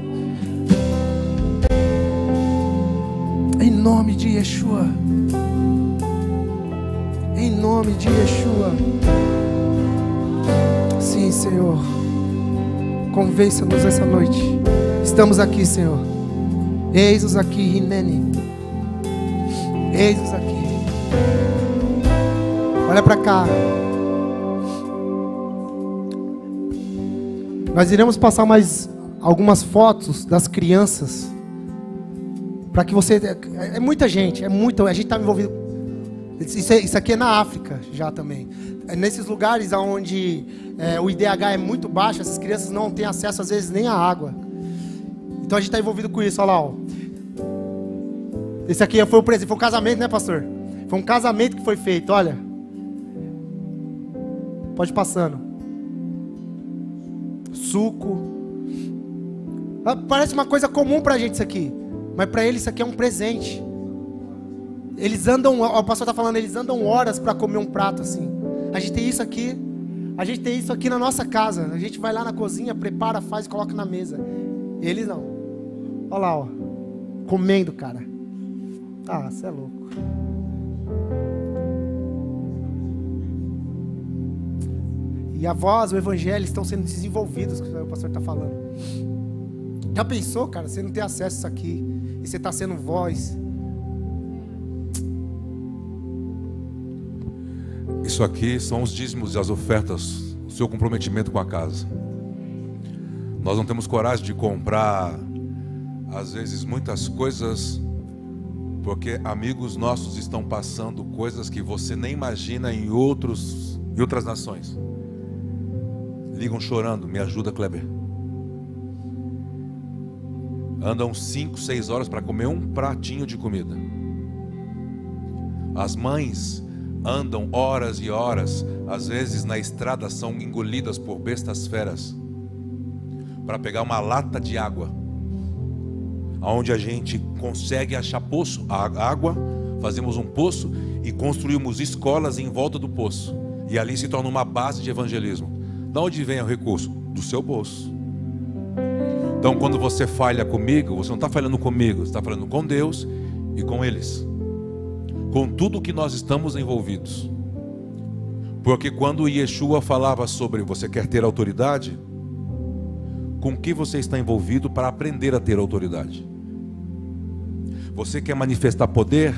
Em nome de Yeshua em nome de Yeshua. Sim, Senhor. Convença-nos essa noite. Estamos aqui, Senhor. Eis-nos aqui, Rinene. Eis-nos aqui. Olha para cá. Nós iremos passar mais algumas fotos das crianças. Para que você. É, é muita gente, é muita. A gente está envolvido isso, é, isso, aqui é na África já também. É nesses lugares onde é, o IDH é muito baixo, essas crianças não têm acesso às vezes nem à água. Então a gente está envolvido com isso, olha lá. Ó. Esse aqui foi o presente, foi um casamento, né, pastor? Foi um casamento que foi feito, olha. Pode passando. Suco. Ah, parece uma coisa comum para a gente isso aqui, mas para ele isso aqui é um presente. Eles andam, o pastor está falando, eles andam horas para comer um prato assim. A gente tem isso aqui, a gente tem isso aqui na nossa casa. A gente vai lá na cozinha, prepara, faz e coloca na mesa. Eles não. Olha lá, ó. Comendo, cara. Ah, você é louco. E a voz, o evangelho estão sendo desenvolvidos, que o pastor está falando. Já pensou, cara, você não tem acesso a isso aqui, e você está sendo voz. Isso aqui são os dízimos e as ofertas, o seu comprometimento com a casa. Nós não temos coragem de comprar, às vezes, muitas coisas, porque amigos nossos estão passando coisas que você nem imagina em, outros, em outras nações. Ligam chorando, me ajuda, Kleber. Andam 5, 6 horas para comer um pratinho de comida. As mães andam horas e horas, às vezes na estrada são engolidas por bestas feras, para pegar uma lata de água, aonde a gente consegue achar poço, água, fazemos um poço e construímos escolas em volta do poço, e ali se torna uma base de evangelismo. De onde vem o recurso? Do seu bolso. Então, quando você falha comigo, você não está falhando comigo, você está falando com Deus e com eles com tudo que nós estamos envolvidos. Porque quando Yeshua falava sobre você quer ter autoridade, com que você está envolvido para aprender a ter autoridade? Você quer manifestar poder?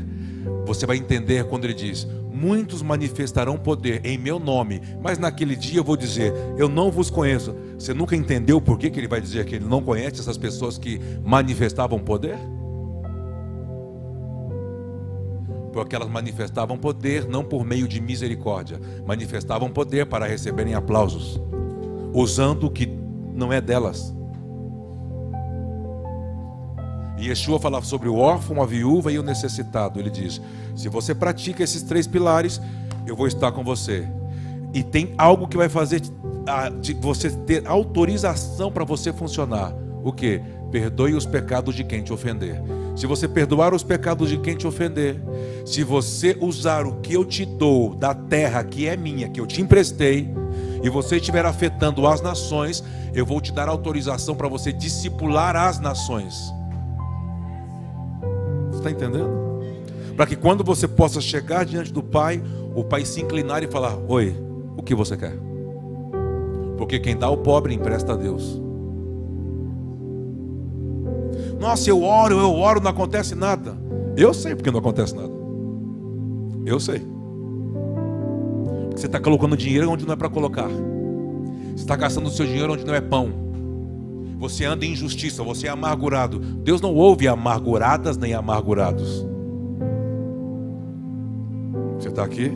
Você vai entender quando ele diz: Muitos manifestarão poder em meu nome, mas naquele dia eu vou dizer: Eu não vos conheço. Você nunca entendeu por que, que ele vai dizer que ele não conhece essas pessoas que manifestavam poder? Porque elas manifestavam poder não por meio de misericórdia, manifestavam poder para receberem aplausos, usando o que não é delas. E Yeshua fala sobre o órfão, a viúva e o necessitado. Ele diz: se você pratica esses três pilares, eu vou estar com você. E tem algo que vai fazer você ter autorização para você funcionar. O que? Perdoe os pecados de quem te ofender. Se você perdoar os pecados de quem te ofender, se você usar o que eu te dou da terra que é minha, que eu te emprestei, e você estiver afetando as nações, eu vou te dar autorização para você discipular as nações. Está entendendo? Para que quando você possa chegar diante do Pai, o Pai se inclinar e falar: Oi, o que você quer? Porque quem dá ao pobre empresta a Deus. Nossa, eu oro, eu oro, não acontece nada. Eu sei porque não acontece nada. Eu sei. Porque você está colocando dinheiro onde não é para colocar. Você está gastando o seu dinheiro onde não é pão. Você anda em injustiça, você é amargurado. Deus não ouve amarguradas nem amargurados. Você está aqui?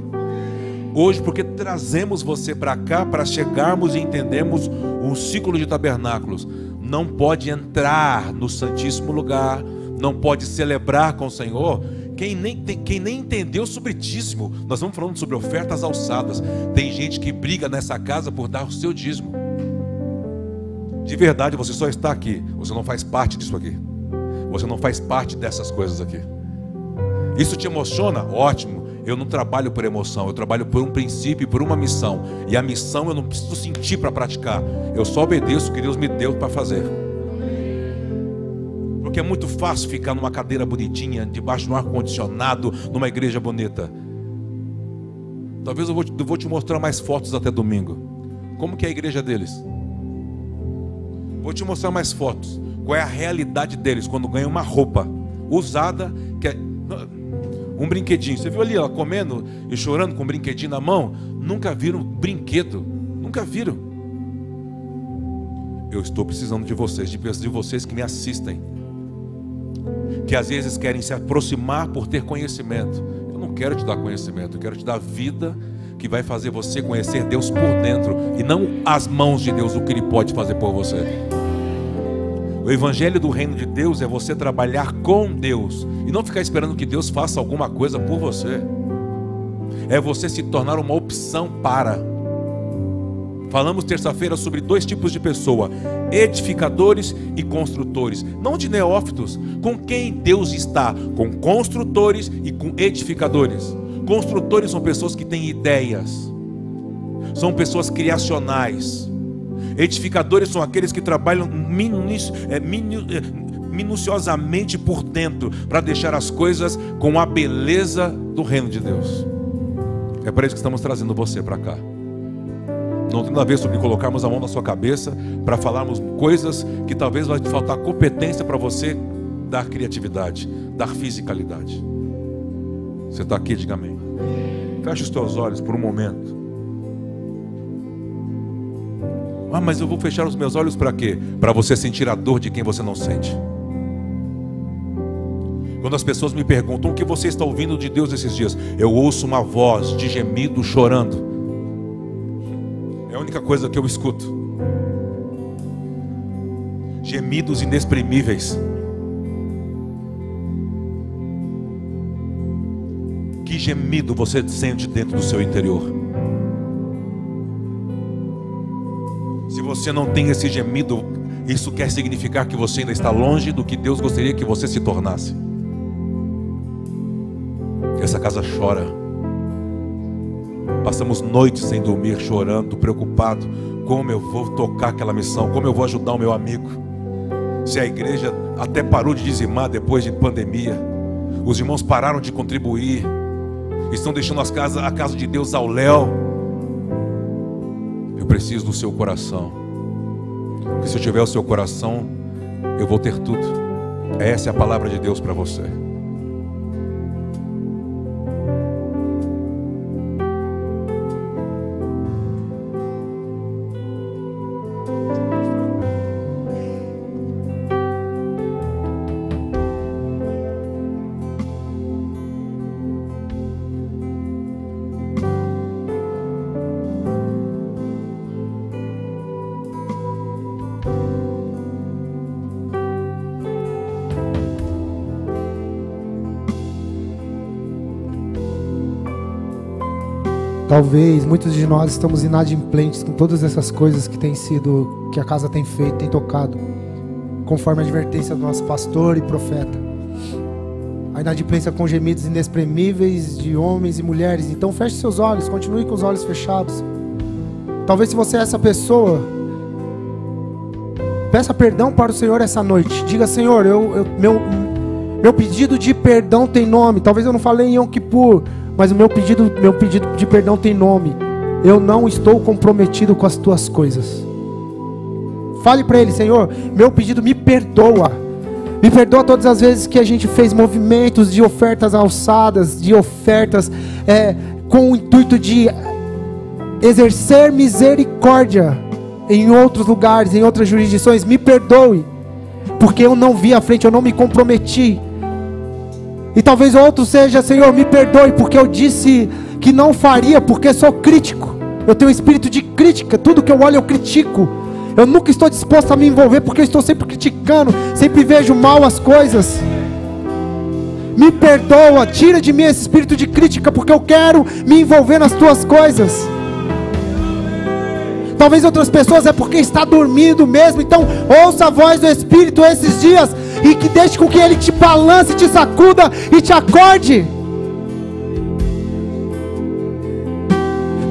Hoje, porque trazemos você para cá para chegarmos e entendermos um ciclo de tabernáculos não pode entrar no Santíssimo Lugar, não pode celebrar com o Senhor. Quem nem, quem nem entendeu sobre dízimo, nós estamos falando sobre ofertas alçadas. Tem gente que briga nessa casa por dar o seu dízimo. De verdade, você só está aqui, você não faz parte disso aqui. Você não faz parte dessas coisas aqui. Isso te emociona? Ótimo. Eu não trabalho por emoção, eu trabalho por um princípio, por uma missão. E a missão eu não preciso sentir para praticar. Eu só obedeço o que Deus me deu para fazer. Porque é muito fácil ficar numa cadeira bonitinha, debaixo de um ar-condicionado, numa igreja bonita. Talvez eu vou, eu vou te mostrar mais fotos até domingo. Como que é a igreja deles? Vou te mostrar mais fotos. Qual é a realidade deles quando ganham uma roupa usada que é um brinquedinho. Você viu ali ela comendo e chorando com um brinquedinho na mão? Nunca viram brinquedo. Nunca viram. Eu estou precisando de vocês, de de vocês que me assistem. Que às vezes querem se aproximar por ter conhecimento. Eu não quero te dar conhecimento, eu quero te dar vida que vai fazer você conhecer Deus por dentro e não as mãos de Deus, o que Ele pode fazer por você. O evangelho do reino de Deus é você trabalhar com Deus e não ficar esperando que Deus faça alguma coisa por você. É você se tornar uma opção para. Falamos terça-feira sobre dois tipos de pessoa: edificadores e construtores. Não de neófitos. Com quem Deus está? Com construtores e com edificadores. Construtores são pessoas que têm ideias, são pessoas criacionais Edificadores são aqueles que trabalham é, é, minuciosamente por dentro para deixar as coisas com a beleza do reino de Deus. É para isso que estamos trazendo você para cá. Não tem nada a ver sobre colocarmos a mão na sua cabeça para falarmos coisas que talvez vai faltar competência para você dar criatividade, dar fisicalidade. Você está aqui, diga amém. Feche os teus olhos por um momento. Ah, mas eu vou fechar os meus olhos para quê? Para você sentir a dor de quem você não sente. Quando as pessoas me perguntam o que você está ouvindo de Deus esses dias, eu ouço uma voz de gemido chorando. É a única coisa que eu escuto. Gemidos inexprimíveis. Gemido você sente dentro do seu interior? você não tem esse gemido, isso quer significar que você ainda está longe do que Deus gostaria que você se tornasse. Essa casa chora. Passamos noites sem dormir, chorando, preocupado. Como eu vou tocar aquela missão? Como eu vou ajudar o meu amigo? Se a igreja até parou de dizimar depois de pandemia, os irmãos pararam de contribuir, estão deixando as casas, a casa de Deus ao léu. Eu preciso do seu coração. Porque se eu tiver o seu coração, eu vou ter tudo. Essa é a palavra de Deus para você. Talvez muitos de nós estamos inadimplentes com todas essas coisas que tem sido, que a casa tem feito, tem tocado, conforme a advertência do nosso pastor e profeta. A inadimplência com gemidos inexprimíveis de homens e mulheres. Então feche seus olhos, continue com os olhos fechados. Talvez se você é essa pessoa, peça perdão para o Senhor essa noite. Diga, Senhor, eu, eu meu, meu pedido de perdão tem nome. Talvez eu não falei em Yom Kippur mas o meu pedido, meu pedido de perdão tem nome. Eu não estou comprometido com as tuas coisas. Fale para ele, Senhor, meu pedido me perdoa. Me perdoa todas as vezes que a gente fez movimentos de ofertas alçadas, de ofertas é, com o intuito de exercer misericórdia em outros lugares, em outras jurisdições. Me perdoe, porque eu não vi à frente, eu não me comprometi. E talvez outro seja, Senhor, me perdoe, porque eu disse que não faria, porque sou crítico. Eu tenho um espírito de crítica, tudo que eu olho eu critico. Eu nunca estou disposto a me envolver, porque eu estou sempre criticando, sempre vejo mal as coisas. Me perdoa, tira de mim esse espírito de crítica, porque eu quero me envolver nas tuas coisas. Talvez outras pessoas é porque está dormindo mesmo, então ouça a voz do Espírito esses dias e que deixe com que ele te balance, te sacuda e te acorde.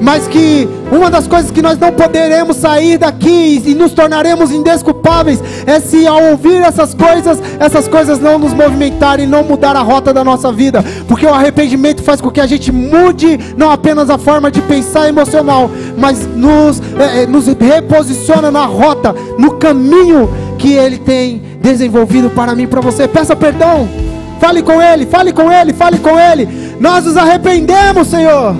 Mas que uma das coisas que nós não poderemos sair daqui e nos tornaremos indesculpáveis é se ao ouvir essas coisas, essas coisas não nos movimentarem, não mudar a rota da nossa vida, porque o arrependimento faz com que a gente mude não apenas a forma de pensar emocional, mas nos, é, nos reposiciona na rota, no caminho que Ele tem desenvolvido para mim, para você. Peça perdão. Fale com Ele, fale com Ele, fale com Ele. Nós nos arrependemos, Senhor.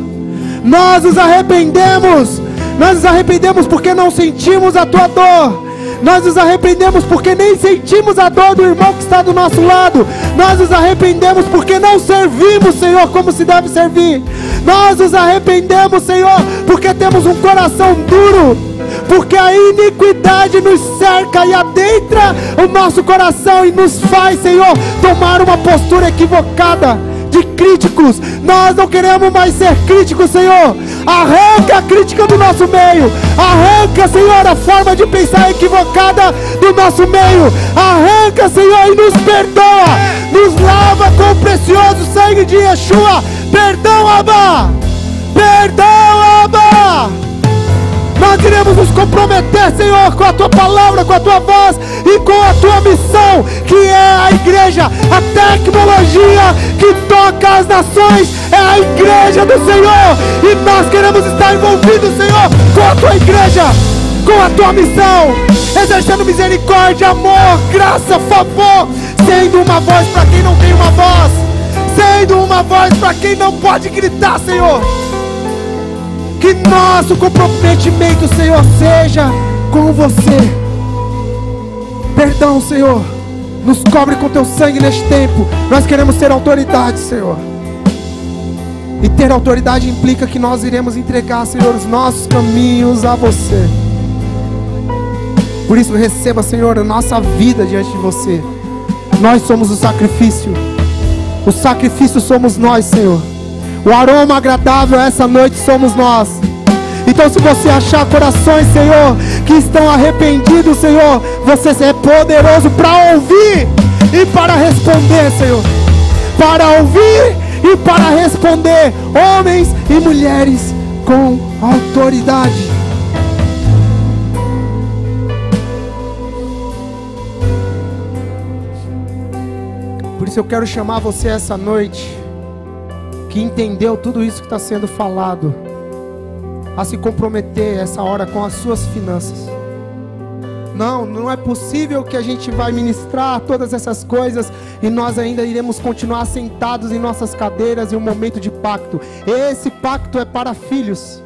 Nós nos arrependemos. Nós nos arrependemos porque não sentimos a tua dor. Nós nos arrependemos porque nem sentimos a dor do irmão que está do nosso lado. Nós nos arrependemos porque não servimos, Senhor, como se deve servir. Nós nos arrependemos, Senhor, porque temos um coração duro. Porque a iniquidade nos cerca e adentra o nosso coração e nos faz, Senhor, tomar uma postura equivocada de críticos. Nós não queremos mais ser críticos, Senhor. Arranca a crítica do nosso meio. Arranca, Senhor, a forma de pensar equivocada do nosso meio. Arranca, Senhor, e nos perdoa. Nos lava com o precioso sangue de Yeshua. Perdão, Abba. Perdão, Abba. Nós iremos nos comprometer, Senhor, com a tua palavra, com a tua voz e com a tua missão, que é a igreja, a tecnologia que toca as nações, é a igreja do Senhor. E nós queremos estar envolvidos, Senhor, com a tua igreja, com a tua missão, exercendo misericórdia, amor, graça, favor, sendo uma voz para quem não tem uma voz, sendo uma voz para quem não pode gritar, Senhor. Que nosso comprometimento, Senhor, seja com você. Perdão, Senhor. Nos cobre com teu sangue neste tempo. Nós queremos ter autoridade, Senhor. E ter autoridade implica que nós iremos entregar, Senhor, os nossos caminhos a você. Por isso, receba, Senhor, a nossa vida diante de você. Nós somos o sacrifício. O sacrifício somos nós, Senhor. O aroma agradável essa noite somos nós. Então, se você achar corações, Senhor, que estão arrependidos, Senhor, você é poderoso para ouvir e para responder, Senhor. Para ouvir e para responder, homens e mulheres com autoridade. Por isso eu quero chamar você essa noite que entendeu tudo isso que está sendo falado, a se comprometer essa hora com as suas finanças. Não, não é possível que a gente vai ministrar todas essas coisas e nós ainda iremos continuar sentados em nossas cadeiras em um momento de pacto. Esse pacto é para filhos.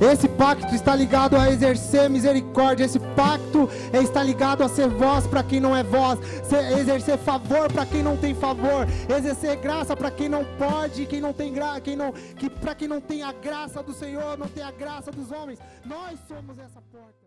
Esse pacto está ligado a exercer misericórdia. Esse pacto está ligado a ser voz para quem não é voz, exercer favor para quem não tem favor, exercer graça para quem não pode, quem não tem graça, quem não, que para quem não tem a graça do Senhor, não tem a graça dos homens. Nós somos essa porta.